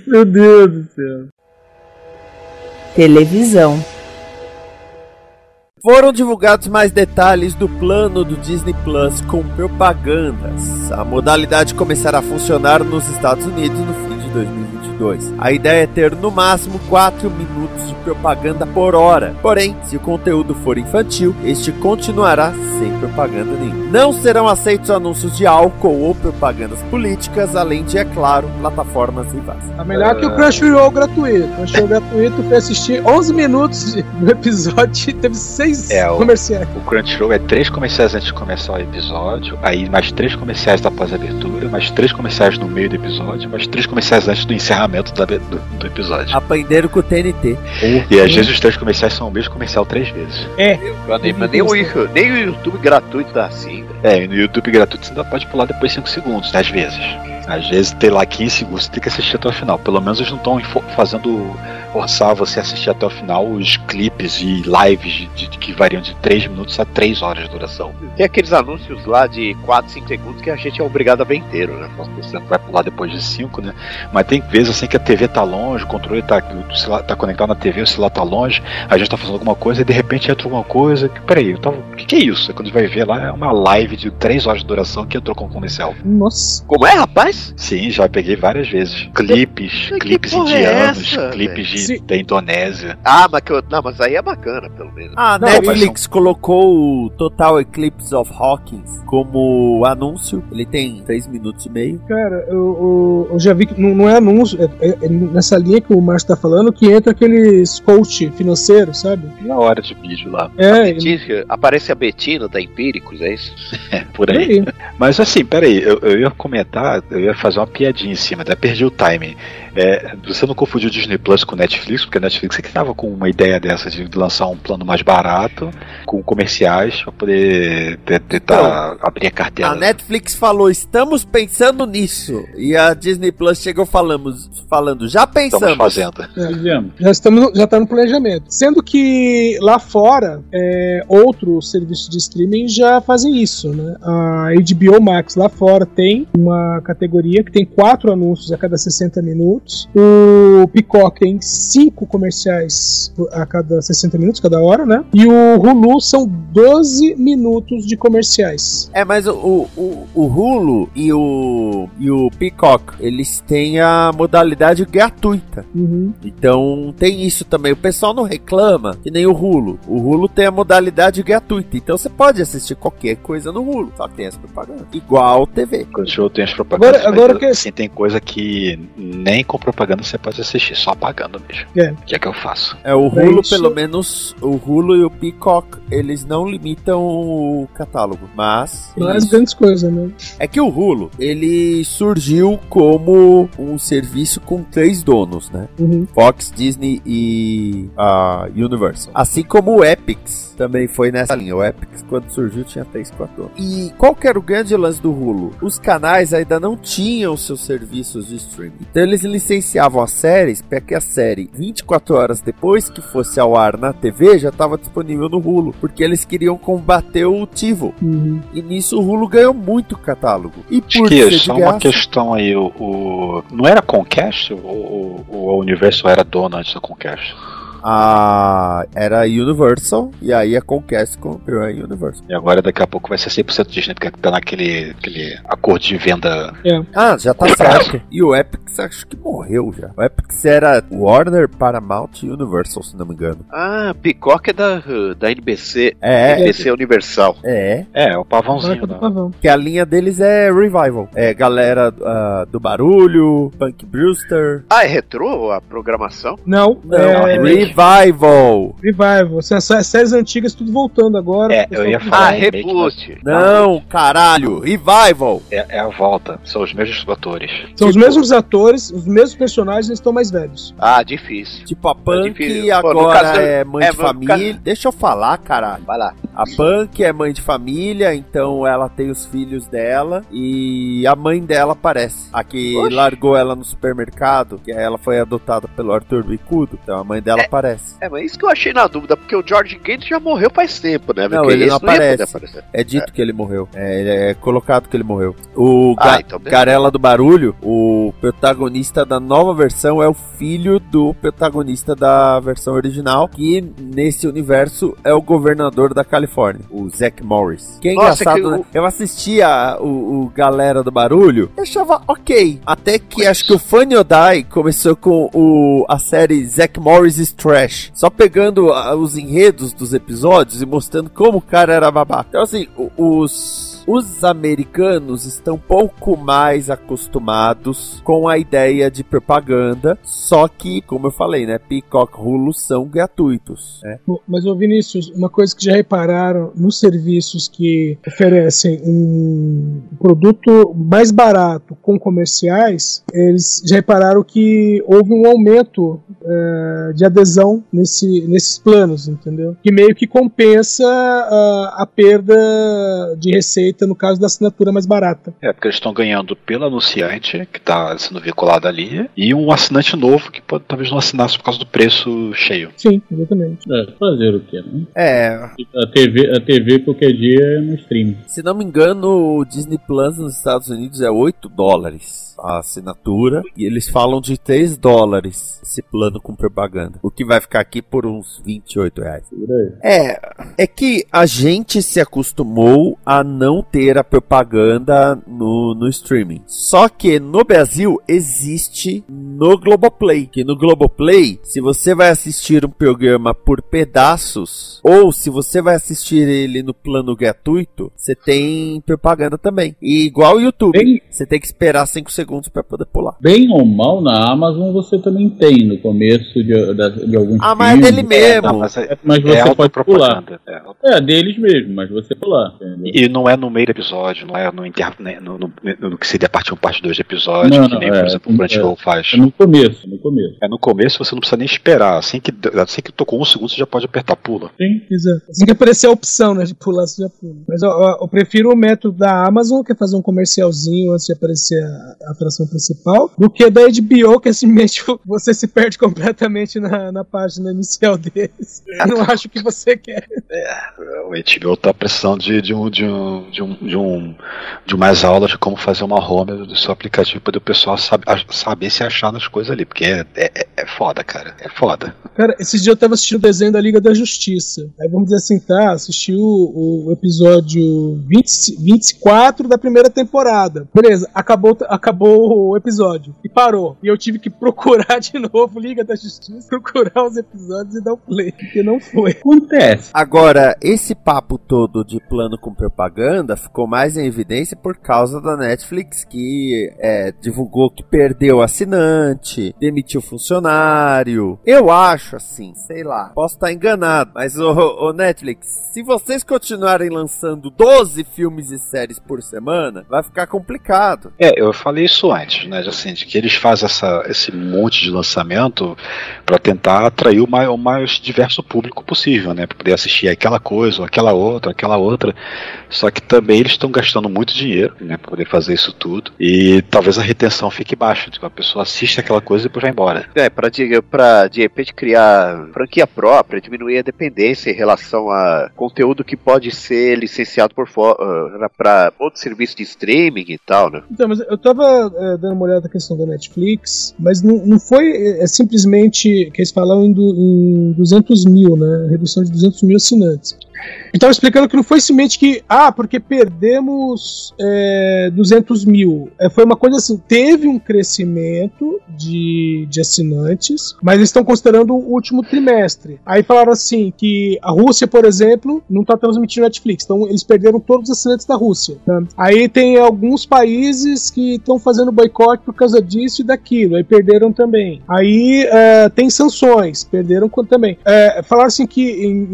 Meu Deus do céu. Televisão. Foram divulgados mais detalhes do plano do Disney Plus com propagandas. A modalidade começará a funcionar nos Estados Unidos no fim de 2022. A ideia é ter no máximo 4 minutos de propaganda por hora. Porém, se o conteúdo for infantil, este continuará sem propaganda nenhuma. Não serão aceitos anúncios de álcool ou propagandas políticas, além de, é claro, plataformas rivais. Tá melhor que o Crunchyroll gratuito. O Crunchyroll gratuito foi assistir 11 minutos do episódio e teve 6 É, o- comerciais. O Crunchyroll é três comerciais antes de começar o episódio, aí mais três comerciais após a abertura, mais três comerciais no meio do episódio, mais três comerciais antes do encerramento da- do, do episódio. Aprenderam com o TNT. E às vezes os três comerciais são o mesmo comercial três vezes. Mas nem, mas nem o, nem o YouTube gratuito dá assim. É, e no YouTube gratuito você ainda pode pular depois 5 segundos, às vezes. Às vezes tem lá 15 segundos, você tem que assistir até o final. Pelo menos eles não estão fazendo forçar você a assistir até o final os clipes e lives de, de- que variam de 3 minutos a 3 horas de duração. Tem aqueles anúncios lá de 4, 5 segundos que a gente é obrigado a ver inteiro, né? Você não vai pular depois de 5, né? Mas tem vezes assim que a TV tá longe, o controle tá, o celular tá conectado na TV, o celular tá longe, a gente tá fazendo alguma coisa e de repente entra alguma coisa. Que, peraí, eu tava. O que, que é isso? Quando vai ver lá, é uma live de 3 horas de duração que entrou com comercial. Nossa. Como é, rapaz? Sim, já peguei várias vezes. Clipes, Que clipes é indianos, essa, clipes de, Sim. da Indonésia. Ah, mas, que eu, não, mas aí é bacana, pelo menos. A Não, Netflix colocou o Total Eclipse of Hawkins como anúncio. Ele tem 3 minutos e meio. Cara, eu, eu- eu já vi que não, não é anúncio, é, é- é nessa linha que o Márcio tá falando, que entra aqueles coach financeiros, sabe? Na hora de vídeo lá. É, Betina- aparece a Betina da Empíricos, é isso? É, por aí. aí. Mas assim, peraí, eu, eu ia comentar, eu ia fazer uma piadinha em cima, até perdi o timing. É, você não confundiu Disney Plus com Netflix, porque a Netflix é que tava com uma ideia dessa de lançar um plano mais barato, com comerciais, pra poder te- tentar abrir a carteira. A Netflix falou: estamos pensando nisso. E a Disney Plus chegou falamos, falando: já Estamos pensamos. fazendo. Fizemos. Já estamos já está no planejamento. Sendo que lá fora, é, outros serviços de streaming já fazem isso, né? A HBO Max lá fora tem uma categoria que tem quatro anúncios a cada 60 minutos. O Peacock tem cinco comerciais a cada 60 minutos, cada hora, né? E o Hulu são 12 minutos de comerciais. É, mas o, o, o Hulu e o, e o Peacock, eles têm a modalidade gratuita. Uhum. Então tem isso também. O pessoal não reclama que nem o Hulu. O Hulu tem a modalidade gratuita. Então você pode assistir qualquer coisa no Hulu. Só que tem essa propaganda. Igual TV. Crunchyroll tem as propagandas, Agora- agora mas que- assim, tem coisa que nem com propaganda você pode assistir, só pagando mesmo. É. Que é que eu faço. É, o Hulu, isso- pelo menos, o Hulu e o Peacock, eles não limitam o catálogo. Mas. Não é grandes coisas, né? É que o Hulu, ele surgiu como um serviço com três donos, né? Uhum. Fox, Disney e a Universal. Assim como o Epix também foi nessa linha. O Epix, quando surgiu, tinha três, quatro donos. E qual que era o grande lance do Hulu? Os canais ainda não tinham seus serviços de streaming. Então eles licenciavam as séries para que a série, 24 horas depois que fosse ao ar na TV, já estava disponível no Hulu, porque eles queriam combater o TiVo. Uhum. E nisso o Hulu ganhou muito catálogo. E por de só uma graça, questão aí. O, o- não era Comcast? O, o, o Universo era dono antes da Comcast? A era a Universal e aí a Comcast comprou a Universal. E agora daqui a pouco vai ser 100% Disney, porque tá naquele aquele acordo de venda. Ah, já tá certo. E o Epix acho que morreu já. O Epix era Warner, Paramount e Universal, se não me engano. Ah, Picoca é da, da NBC. É, NBC Universal. é. É, é o pavãozinho, né? pavão. Que a linha deles é Revival. É galera ah, do barulho, Punk Brewster. Ah, é retrô a programação? Não, Não, é, Revival. Revival. Essas as séries antigas tudo voltando agora. É, eu ia falar. Ah, reboot. Não, caralho, Revival. É, é a volta. São os mesmos atores. São os mesmos atores, os mesmos personagens, eles estão mais velhos. Ah, difícil. Tipo, a Punk difícil. Pô, no agora caso- é mãe é, de família. caso- Deixa eu falar, caralho. Vai lá. A Punk é mãe de família, então ela tem os filhos dela e a mãe dela aparece. A que Oxe. largou ela no supermercado, que ela foi adotada pelo Arthur Bicudo, então a mãe dela aparece. É, mas isso que eu achei na dúvida, porque o George Gates já morreu faz tempo, né? Não, Porque ele não aparece. aparecer. É dito que ele morreu. É, é colocado que ele morreu. O Ah, Ga- então. Garela do Barulho, o protagonista da nova versão é o filho do protagonista da versão original, que nesse universo é o governador da Califórnia, o Zack Morris. Que é Nossa, engraçado, que né? Eu assistia o, o Galera do Barulho, eu achava ok. Até que acho que o Funny Die começou com o, a série Zack Morris is Trash. Só pegando ah, os enredos dos episódios e mostrando como o cara era babaca. Então, assim, os. Os americanos estão pouco mais acostumados com a ideia de propaganda, só que, como eu falei, né, Peacock Hulu são gratuitos, né? Mas, ô Vinícius, uma coisa que já repararam nos serviços que oferecem um produto mais barato com comerciais, eles já repararam que houve um aumento eh, de adesão nesse, nesses planos, entendeu? Que meio que compensa ah, a perda de receita no caso da assinatura mais barata. É, porque eles estão ganhando pelo anunciante, que está sendo vinculado ali, e um assinante novo que pode, talvez não assinasse por causa do preço cheio. Sim, exatamente. É, fazer o quê, né? É, A TV, a TV qualquer dia é no stream. se não me engano, o Disney Plus nos Estados Unidos é 8 dólares a assinatura e eles falam de 3 dólares esse plano com propaganda, o que vai ficar aqui por uns 28 reais. É, é que a gente se acostumou a não ter a propaganda no, no streaming. Só que no Brasil existe no Globoplay. Que no Globoplay, se você vai assistir um programa por pedaços, ou se você vai assistir ele no plano gratuito, você tem propaganda também. E igual o YouTube, você tem que esperar 5 segundos para poder pular. Bem ou mal, na Amazon você também tem no começo de, da- de alguns Ah, mas é dele mesmo. Não, mas é, Mas é você pode pular. É. É, deles mesmo, mas você pular. entendeu? E não é no meio do episódio, não é no, inter... né, no, no, no que seria parte 1, parte 2 do episódio, Não, que não, nem, é, por exemplo, o Crunchyroll faz. É no começo, no começo. É no começo você não precisa nem esperar. Assim que, assim que tocou um segundo, você já pode apertar pula. Sim. Exato. Assim que aparecer a opção, né, de pular, você já pula. Mas ó, ó, eu prefiro o método da Amazon, que é fazer um comercialzinho antes de aparecer a, a atração principal, do que da HBO, que simplesmente você se perde completamente na, na página inicial deles. Eu não acho que você quer. O HBO tá precisando de, de, um, de, um, de, um, de, um, de umas aulas de como fazer uma home do seu aplicativo para o pessoal saber, saber se achar nas coisas ali. Porque é, é, é foda, cara. É foda. Cara, esses dias eu tava assistindo o desenho da Liga da Justiça. Aí vamos dizer assim, tá, assisti o, o episódio 20, 24 da primeira temporada. Beleza, acabou, acabou o episódio. E parou. E eu tive que procurar de novo Liga da Justiça, procurar os episódios e dar o play. Porque não foi. Acontece. Agora, esse papo todo de plano com propaganda ficou mais em evidência por causa da Netflix, que é, divulgou que perdeu assinante, demitiu funcionário. Eu acho assim, sei lá, posso estar enganado, mas o Netflix, se vocês continuarem lançando 12 filmes e séries por semana, vai ficar complicado. É, eu falei isso isso antes, né? Assim, de que eles fazem essa, esse monte de lançamento para tentar atrair o mais, o mais diverso público possível, né? Para poder assistir aquela coisa, ou aquela outra, aquela outra. Só que também eles estão gastando muito dinheiro, né? Para poder fazer isso tudo. E talvez a retenção fique baixa. Tipo, a pessoa assiste aquela coisa e depois vai embora. É, pra de, pra de repente criar franquia própria, diminuir a dependência em relação a conteúdo que pode ser licenciado por fora pra outro serviço de streaming e tal, né? Então, mas eu tava é, dando uma olhada na questão da Netflix, mas não, não foi é, simplesmente que eles falam em, em 200 mil, né? Redução de 200 mil assinantes. E tava explicando que não foi simplesmente que, ah, porque perdemos é, 200 mil. É, foi uma coisa assim, teve um crescimento de, de assinantes, mas eles estão considerando o último trimestre. Aí falaram assim que a Rússia, por exemplo, não tá transmitindo Netflix, então eles perderam todos os assinantes da Rússia. né? Aí tem alguns países que estão fazendo boicote por causa disso e daquilo, aí perderam também. Aí é, tem sanções, perderam também. É, falaram assim que, em-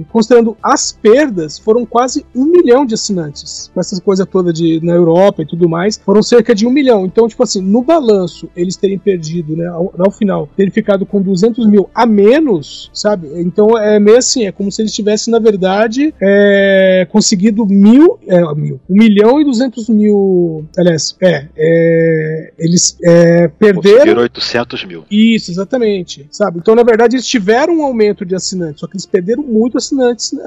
em- considerando as perdas, foram quase um milhão de assinantes. Com essa coisa toda de, na Europa e tudo mais, foram cerca de um milhão. Então, tipo assim, no balanço, eles terem perdido, né, ao, ao final, terem ficado com 200 mil a menos, sabe? Então, é meio assim, é como se eles tivessem, na verdade, é, conseguido mil, é, mil, um milhão e duzentos mil, aliás, é, é, eles é, perderam... Conseguiram 800 mil. Isso, exatamente. Sabe? Então, na verdade, eles tiveram um aumento de assinantes, só que eles perderam muito assinantes né,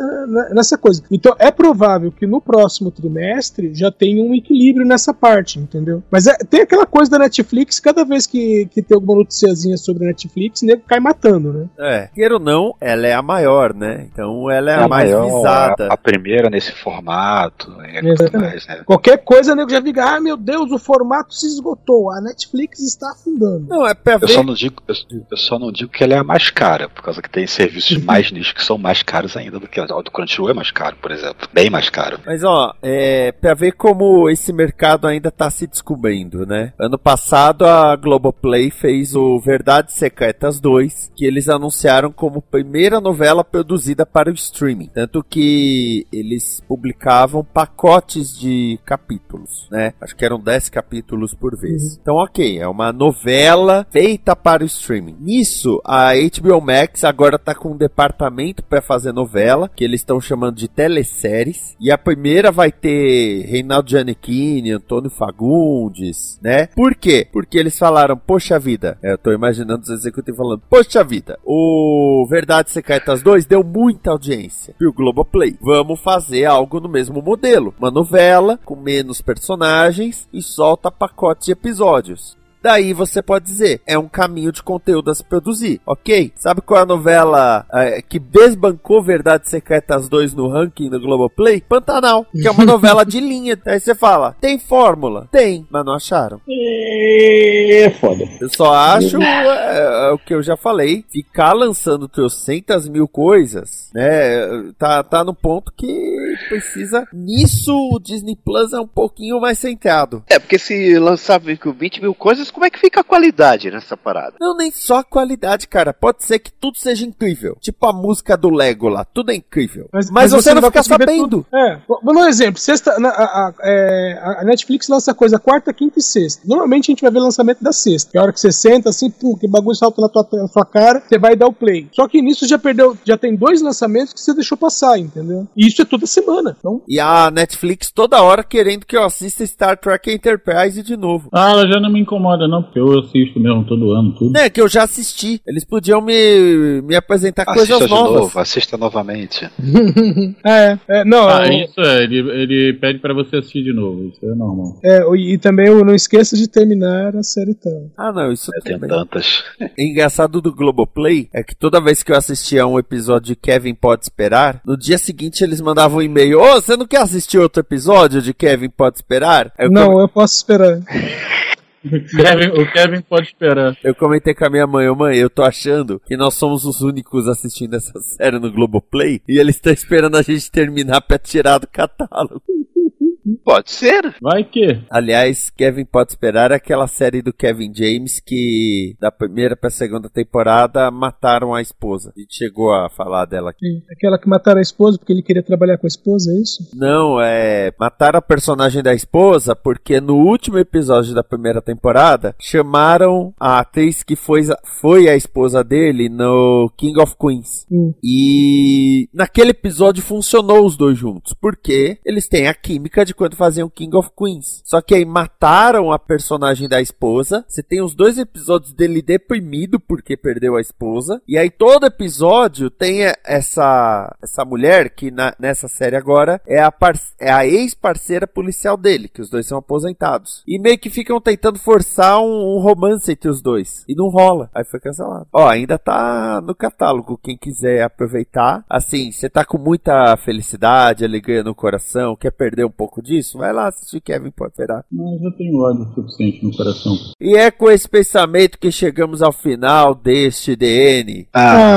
nessa coisa. Então, é provável que no próximo trimestre já tenha um equilíbrio nessa parte, entendeu? Mas é- tem aquela coisa da Netflix, cada vez que, que tem alguma noticiazinha sobre a Netflix, o nego cai matando, né? É, queira ou não, ela é a maior, né? Então ela é, É a mais maior, visada. A, a primeira nesse formato. É Exatamente. mais, né? Qualquer coisa, o nego já fica, ah, meu Deus, o formato se esgotou, a Netflix está afundando. Não, é pra Eu ver. só, não digo, eu, eu só não digo que ela é a mais cara, por causa que tem serviços mais nichos que são mais caros ainda do que a do Crunchyroll é mais caro, por exemplo. Bem mais caro. Mas ó, é pra ver como esse mercado ainda tá se descobrindo, né? Ano passado a Globoplay fez o Verdades Secretas 2, que eles anunciaram como primeira novela produzida para o streaming. Tanto que eles publicavam pacotes de capítulos, né? Acho que eram 10 capítulos por vez. Então, ok, é uma novela feita para o streaming. Nisso, a HBO Max agora tá com um departamento para fazer novela, que eles estão chamando de teleséries. E a primeira vai ter Reinaldo Giannichini, Antônio Fagundes, né? Por quê? Porque eles falaram, poxa vida, é, eu tô imaginando os executivos falando, poxa vida, o Verdades Secretas 2 deu muita audiência pro Globoplay. Vamos fazer algo no mesmo modelo. Uma novela com menos personagens e solta pacotes de episódios. Daí você pode dizer, é um caminho de conteúdo a se produzir, ok? Sabe qual é a novela eh, que desbancou Verdades Secretas 2 no ranking do Globoplay? Pantanal, que é uma novela de linha. Aí você fala, tem fórmula? Tem, mas não acharam. É foda. Eu só acho é, é, o que eu já falei, ficar lançando trocentas mil coisas, né? Tá, tá no ponto que precisa. Nisso o Disney Plus é um pouquinho mais centrado. É, porque se lançar com 20 mil coisas, como é que fica a qualidade nessa parada? Não, nem só a qualidade, cara. Pode ser que tudo seja incrível. Tipo a música do Lego lá, tudo é incrível. Mas, você, não vai fica conseguir ver sabendo. tudo. É, vou dar um exemplo. Sexta, na- a, a- é, a Netflix lança coisa quarta, quinta e sexta. Normalmente a gente vai ver lançamento da sexta. Que é a hora que você senta, assim, pum, que bagulho salta na tua, na sua cara, você vai dar o play. Só que nisso já perdeu, já tem dois lançamentos que você deixou passar, entendeu? E isso é toda semana. Então, E a Netflix toda hora querendo que eu assista Star Trek Enterprise de novo. Ah, ela já não me incomoda, não, porque eu assisto mesmo todo ano, tudo. É, que eu já assisti. Eles podiam me, me apresentar Assista coisas de novas. novo, assista novamente. é, é, não, Ah, eu- isso é, ele, ele pede pra você assistir de novo, isso é normal. é, e também eu não esqueça de terminar a série então. Ah, não, isso Tem também. tantas. Engraçado do Globoplay é que toda vez que eu assistia um episódio de Kevin Pode Esperar, no dia seguinte eles mandavam um e-mail: Ô, você não quer assistir outro episódio de Kevin Pode Esperar? Aí eu não, eu posso esperar. Kevin- o Kevin pode esperar. Eu comentei com a minha mãe, mãe, eu tô achando que nós somos os únicos assistindo essa série no Globoplay e eles estão esperando a gente terminar pra tirar do catálogo. Pode ser. Vai que. Aliás, Kevin pode esperar é aquela série do Kevin James que da primeira pra segunda temporada mataram a esposa. A gente chegou a falar dela aqui. Sim, Aquela que mataram a esposa porque ele queria trabalhar com a esposa, é isso? Não, é. Mataram a personagem da esposa porque no último episódio da primeira temporada chamaram a atriz que foi, foi a esposa dele no King of Queens. Hum. E naquele episódio funcionou os dois juntos, porque eles têm a química de quando faziam King of Queens. Só que aí mataram a personagem da esposa. Você tem os dois episódios dele deprimido porque perdeu a esposa. E aí todo episódio tem essa essa mulher que na- nessa série agora é a, é a ex-parceira policial dele, que os dois são aposentados. E meio que ficam tentando forçar um, um romance entre os dois. E não rola. Aí foi cancelado. Ó, ainda tá no catálogo. Quem quiser aproveitar. Assim, você tá com muita felicidade, alegria no coração, quer perder um pouco disso? Vai lá assistir Kevin pode. Mas eu tenho ódio suficiente no coração. E é com esse pensamento que chegamos ao final deste DN. Ah.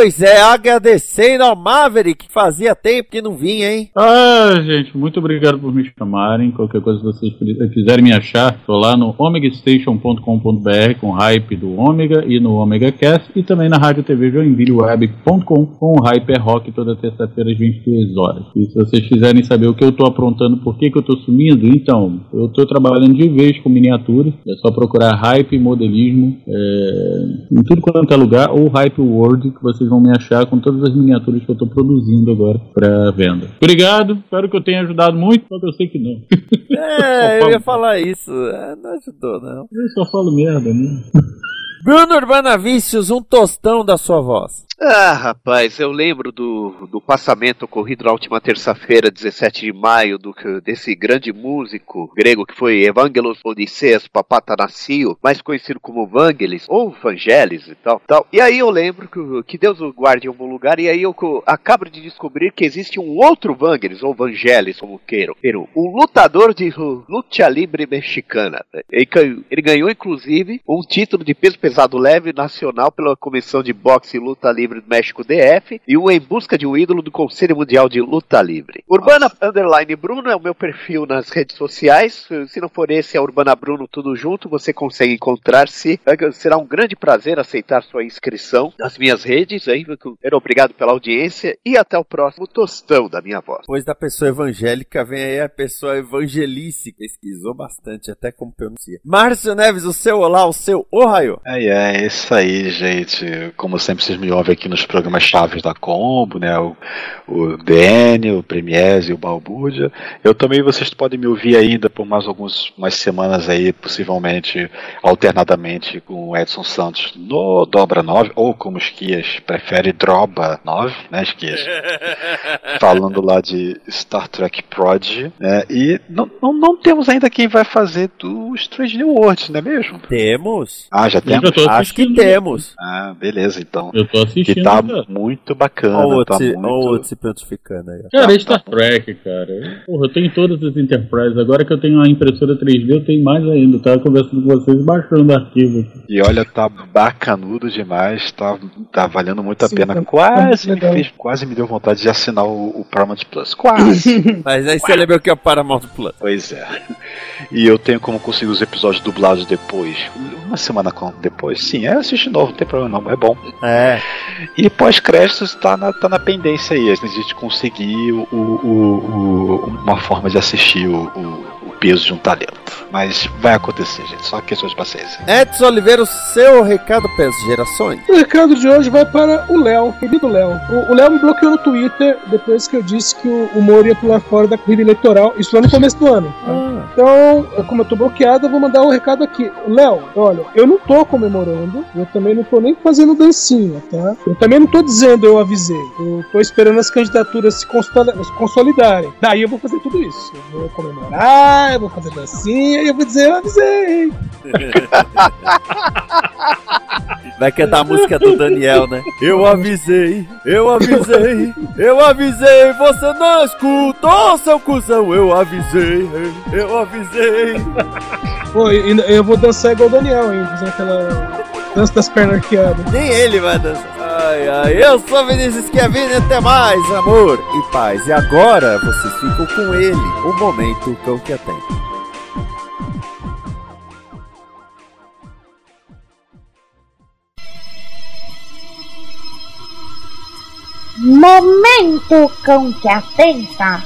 Pois é, agradecendo ao Maverick, que fazia tempo que não vinha, hein? Ah, gente, muito obrigado por me chamarem. Qualquer coisa que vocês quiserem me achar, tô lá no omegastation.com.br com hype do Ômega e no Omega Cast e também na rádio TV joinvilleweb.com com o hype é rock toda terça-feira às 22 horas. E se vocês quiserem saber o que eu tô aprontando, por que, que eu tô sumindo, então, eu tô trabalhando de vez com miniaturas. É só procurar hype modelismo é, em tudo quanto é lugar ou hype world que vocês vão me achar com todas as miniaturas que eu tô produzindo agora para venda. Obrigado, espero que eu tenha ajudado muito, só que eu sei que não. É, eu ia falar isso. É, não ajudou, não. Eu só falo merda, né? Bruno Urbana Vícios, um tostão da sua voz. Ah, rapaz, eu lembro do, do passamento ocorrido na última terça-feira, 17 de maio, do, desse grande músico grego que foi Evangelos Odysseus Papatanassio, mais conhecido como Vangelis, ou Vangelis e tal, tal. E aí eu lembro que, que Deus o guarde em um bom lugar, e aí eu acabo de descobrir que existe um outro Vangelis, ou Vangelis, como queiram, um lutador de luta livre mexicana. Ele, ganhou- ele ganhou, inclusive, um título de peso pesado leve nacional pela Comissão de Boxe e Luta Livre do México DF e um em busca de um ídolo do Conselho Mundial de Luta Livre. Urbana Underline Bruno é o meu perfil nas redes sociais. Se não for esse, é Urbana Bruno tudo junto. Você consegue encontrar-se. Será um grande prazer aceitar sua inscrição nas minhas redes. Aí, obrigado pela audiência e até o próximo tostão da minha voz. Depois da pessoa evangélica vem aí a pessoa evangelice. Pesquisou bastante até como pronuncia. Márcio Neves, o seu olá, o seu ohio. É, é isso aí, gente. Como sempre, vocês me ouvem aqui nos programas chaves da Combo, né? O, o DN, o Premiese e o Balbúrdia. Eu também, vocês podem me ouvir ainda por mais algumas umas semanas aí, possivelmente alternadamente com o Edson Santos no Dobra 9, ou como Esquias prefere, Droba 9, né, Esquias? Falando lá de Star Trek Prodigy, né? E não, não, não temos ainda quem vai fazer do Strange New Worlds, não é mesmo? Temos. Ah, já temos? Acho que assistindo. temos. Ah, beleza, então. Eu tô Que tá cara. muito bacana, Olha o outro, tá o muito... outro se prontificando aí. Cara, Tá, é Star Trek, cara. Porra, eu tenho todas as Enterprise. Agora que eu tenho a impressora 3D, eu tenho mais ainda. Eu tava conversando com vocês, baixando arquivo. aqui. E olha, tá bacanudo demais, tá, tá valendo muito a Sim, pena. tá- Quase tá me, fez, quase me deu vontade de assinar o, o Paramount Plus. Quase. Mas aí você lembra que é o Paramount Plus. pois é. E eu tenho como conseguir os episódios dublados depois. Uma semana depois. Sim, é assistir novo, não tem problema não, é bom. É. E pós-créditos tá na, tá na pendência aí, a gente conseguir o, o- o- uma forma de assistir o, peso de um talento. Mas vai acontecer, gente, só questão de paciência. Edson Oliveira, o seu recado para as gerações. O recado de hoje vai para o Léo, querido Léo. O- O Léo me bloqueou no Twitter depois que eu disse que o o Moro ia pular fora da corrida eleitoral. Isso lá no começo do ano. Ah, Então, como eu tô bloqueado, eu vou mandar um recado aqui. Léo, olha, eu não tô comemorando, eu também não tô nem fazendo dancinha, tá? Eu também não tô dizendo eu avisei. Eu tô esperando as candidaturas se consolidarem. Daí eu vou fazer tudo isso. Eu vou comemorar, eu vou fazer dancinha e eu vou dizer eu avisei. vai cantar a música do Daniel, né? Eu avisei, eu avisei, eu avisei, você não escutou, seu cuzão. Eu avisei, eu avisei. Pô, eu vou dançar igual o Daniel, hein? Fazer aquela dança das pernas arqueadas. Nem ele vai dançar. Ai, ai, eu sou Vinícius Kevin, até mais, amor e paz. E agora vocês ficam com ele, o momento cão que atenta. Momento cão que atenta.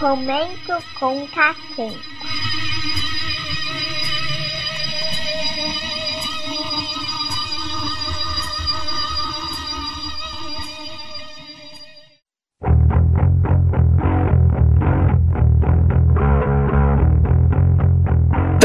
Comento com catenta.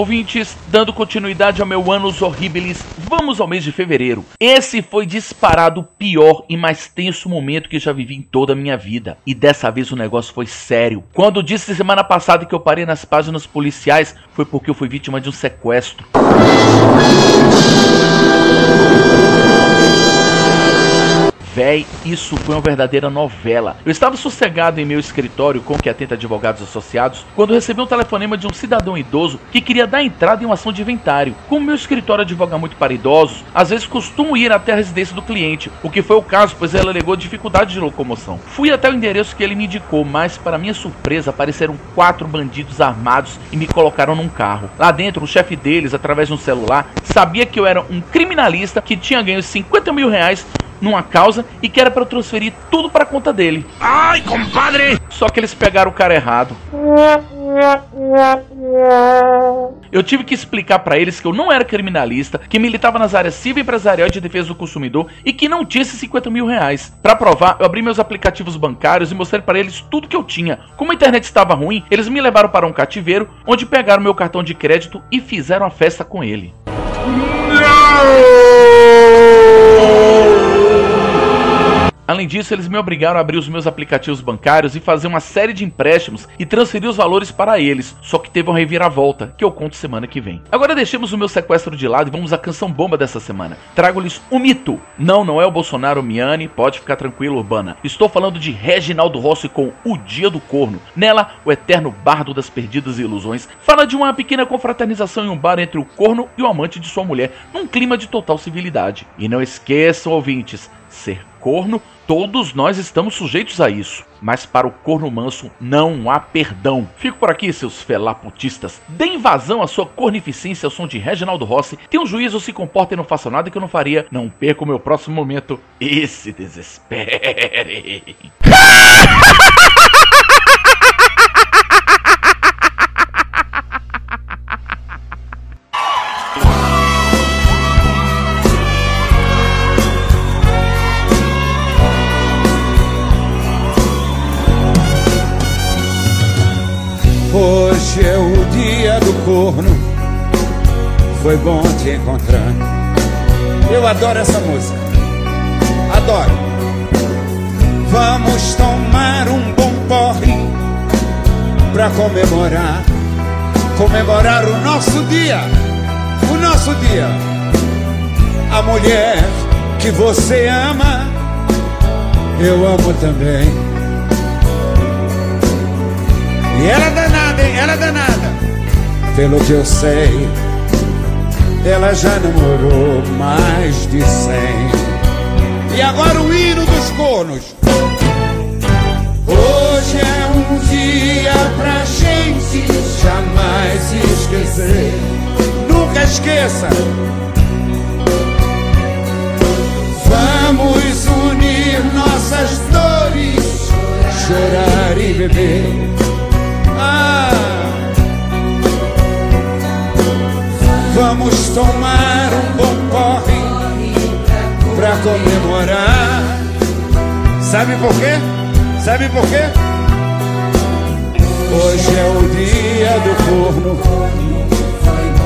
Ouvintes, dando continuidade ao meu Anos Horribilis, vamos ao mês de fevereiro. Esse foi disparado o pior e mais tenso momento que já vivi em toda a minha vida. E dessa vez o negócio foi sério. Quando disse semana passada que eu parei nas páginas policiais, foi porque eu fui vítima de um sequestro. Véi, isso foi uma verdadeira novela. Eu estava sossegado em meu escritório com o que atenta advogados associados quando recebi um telefonema de um cidadão idoso que queria dar entrada em uma ação de inventário. Como meu escritório advoga muito para idosos, às vezes costumo ir até a residência do cliente, o que foi o caso, pois ele alegou dificuldade de locomoção. Fui até o endereço que ele me indicou, mas para minha surpresa apareceram quatro bandidos armados e me colocaram num carro. Lá dentro, o chefe deles, através de um celular, sabia que eu era um criminalista que tinha ganho 50 mil reais numa causa e que era para eu transferir tudo para conta dele. Ai, compadre! Só que eles pegaram o cara errado. Eu tive que explicar para eles que eu não era criminalista, que militava nas áreas civil, empresarial e de defesa do consumidor e que não tinha esses 50 mil reais. Para provar, eu abri meus aplicativos bancários e mostrei para eles tudo que eu tinha. Como a internet estava ruim, eles me levaram para um cativeiro, onde pegaram meu cartão de crédito e fizeram a festa com ele. Além disso, eles me obrigaram a abrir os meus aplicativos bancários e fazer uma série de empréstimos e transferir os valores para eles. Só que teve uma reviravolta, que eu conto semana que vem. Agora deixemos o meu sequestro de lado e vamos à canção bomba dessa semana. Trago-lhes um mito. Não, não é o Bolsonaro Miani, pode ficar tranquilo, Urbana. Estou falando de Reginaldo Rossi com O Dia do Corno. Nela, o eterno bardo das perdidas ilusões fala de uma pequena confraternização em um bar entre o corno e o amante de sua mulher, num clima de total civilidade. E não esqueçam, ouvintes, ser corno, todos nós estamos sujeitos a isso. Mas para o corno manso não há perdão. Fico por aqui, seus felaputistas. Deem vazão à sua cornificência ao som de Reginaldo Rossi. Tenham juízo, se comportem e não façam nada que eu não faria. Não perca o meu próximo momento. E se desespere. Hoje é o dia do corno. Foi bom te encontrar. Eu adoro essa música. Adoro. Vamos tomar um bom porre pra comemorar. Comemorar o nosso dia. O nosso dia. A mulher que você ama, eu amo também. E ela hein? Ela é danada. Pelo que eu sei, ela já namorou mais de cem. E agora o hino dos cornos. Hoje é um dia pra gente jamais esquecer. Nunca esqueça. Vamos unir nossas dores, chorar e beber. Vamos tomar um bom corre pra comemorar. Sabe por quê? Sabe por quê? Hoje é o dia do corno.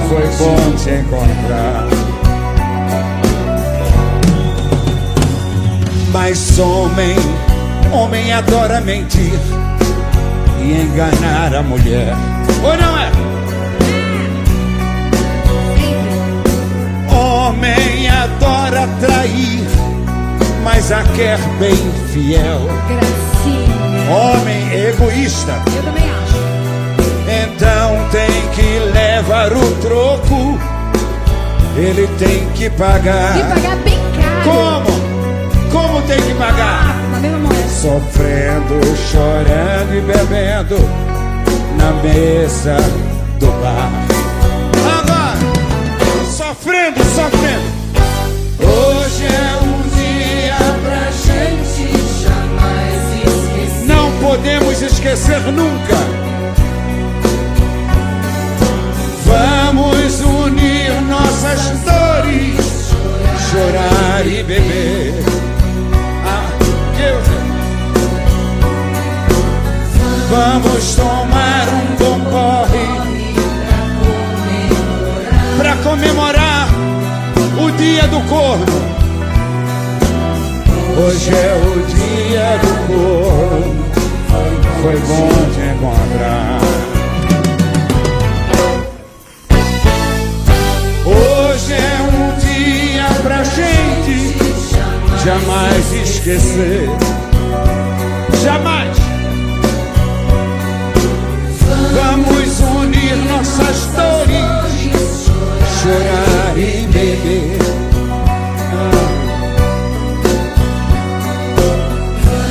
Foi bom te encontrar. Mas homem, homem adora mentir e enganar a mulher. Ou não é? Homem adora trair, mas a quer bem fiel. Gracinha. Homem egoísta, Eu também acho. então tem que levar o troco. Ele tem que pagar. E pagar bem caro. Como? Como tem que pagar? Na mesma moeda. Sofrendo, chorando e bebendo na mesa do bar. Sofrendo, sofrendo. Hoje é um dia pra gente jamais esquecer. Não podemos esquecer nunca. Vamos unir nossas dores, chorar e beber. Ah, eu- Vamos tomar um dia do corno. Hoje é o dia do corno. Foi bom te encontrar. Hoje é um dia pra gente jamais esquecer. Jamais.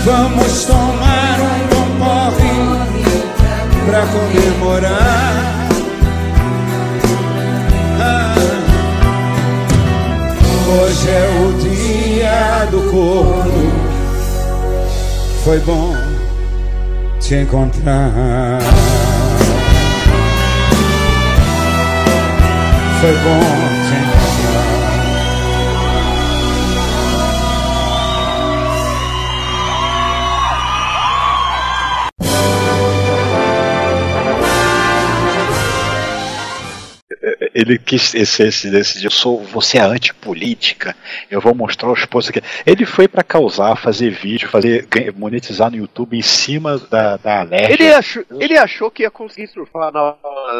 Vamos tomar um bom porre pra comemorar. Ah, Hoje é o dia do corpo. Foi bom te encontrar. Foi bom Ele quis esse, esse decidir, eu sou, você é antipolítica, eu vou mostrar aos postos aqui. Ele foi pra causar, fazer vídeo, fazer monetizar no YouTube em cima da, da Alerj. Ele achou, ele achou que ia conseguir surfar na,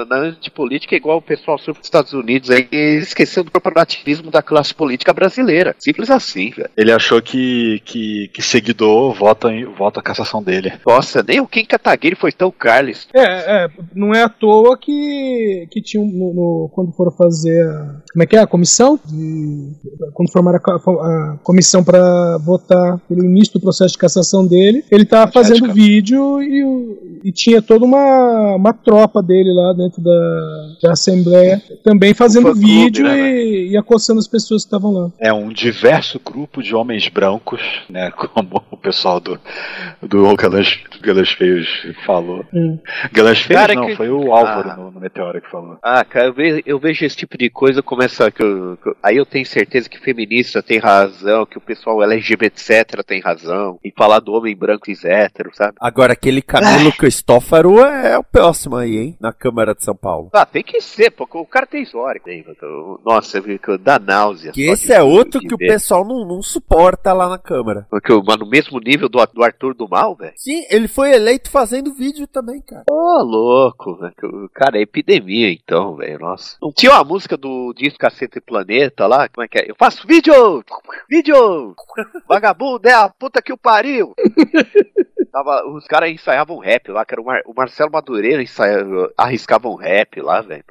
na antipolítica igual o pessoal surfa nos Estados Unidos aí, e esqueceu do corporativismo da classe política brasileira. Simples assim, velho. Ele achou que, que, que seguidor vota, em, vota a cassação dele. Nossa, nem o Kim Kataguiri foi tão Carlos. É, é, não é à toa que, que tinha um- no, no- quando foram fazer a, como é que é? A comissão? De, quando formaram a, a comissão para votar pelo início do processo de cassação dele, ele tava fazendo vídeo e, o- e tinha toda uma, uma tropa dele lá dentro da, da assembleia também fazendo vídeo né, e, e acossando as pessoas que estavam lá. É um diverso grupo de homens brancos, né? Como o pessoal do, do Galãs, Galãs Feios falou. Hum. Galãs Feios Cara, não, que- foi o Álvaro Ah. no, no Meteoro que falou. Ah, cara, eu vejo, eu vejo esse tipo de coisa, começa que eu- que eu- aí eu tenho certeza que feminista tem razão, que o pessoal LGBT etc tem razão, e falar do homem branco e hétero, sabe? Agora, aquele Camilo Cristófaro é o próximo aí, hein? Na Câmara de São Paulo. Ah, tem que ser, porque o cara tem histórico. hein, então, Nossa, que dá náusea. Que esse é outro de que o pessoal não, não suporta lá na Câmara. Porque, mas no mesmo nível do, do Arthur do Mal, velho. Sim, ele foi eleito fazendo vídeo também, cara. Ô, louco, velho. que Cara, é epidemia então, velho. Nossa. Não tinha uma música do disco Cacete Planeta lá? Como é que é? Eu faço vídeo! Vídeo! Vagabundo é a puta que o pariu! Tava, os caras ensaiavam rap lá, que era o, Mar- o Marcelo Madureira ensaia, arriscava um rap lá, velho.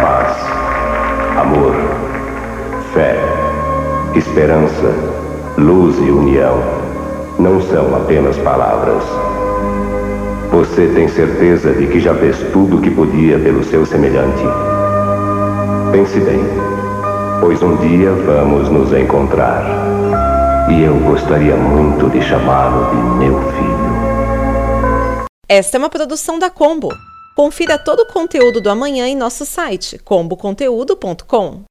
Paz, amor, fé, esperança, luz e união não são apenas palavras. Você tem certeza de que já fez tudo o que podia pelo seu semelhante? Pense bem, pois um dia vamos nos encontrar. E eu gostaria muito de chamá-lo de meu filho. Esta é uma produção da Combo. Confira todo o conteúdo do amanhã em nosso site comboconteúdo.com.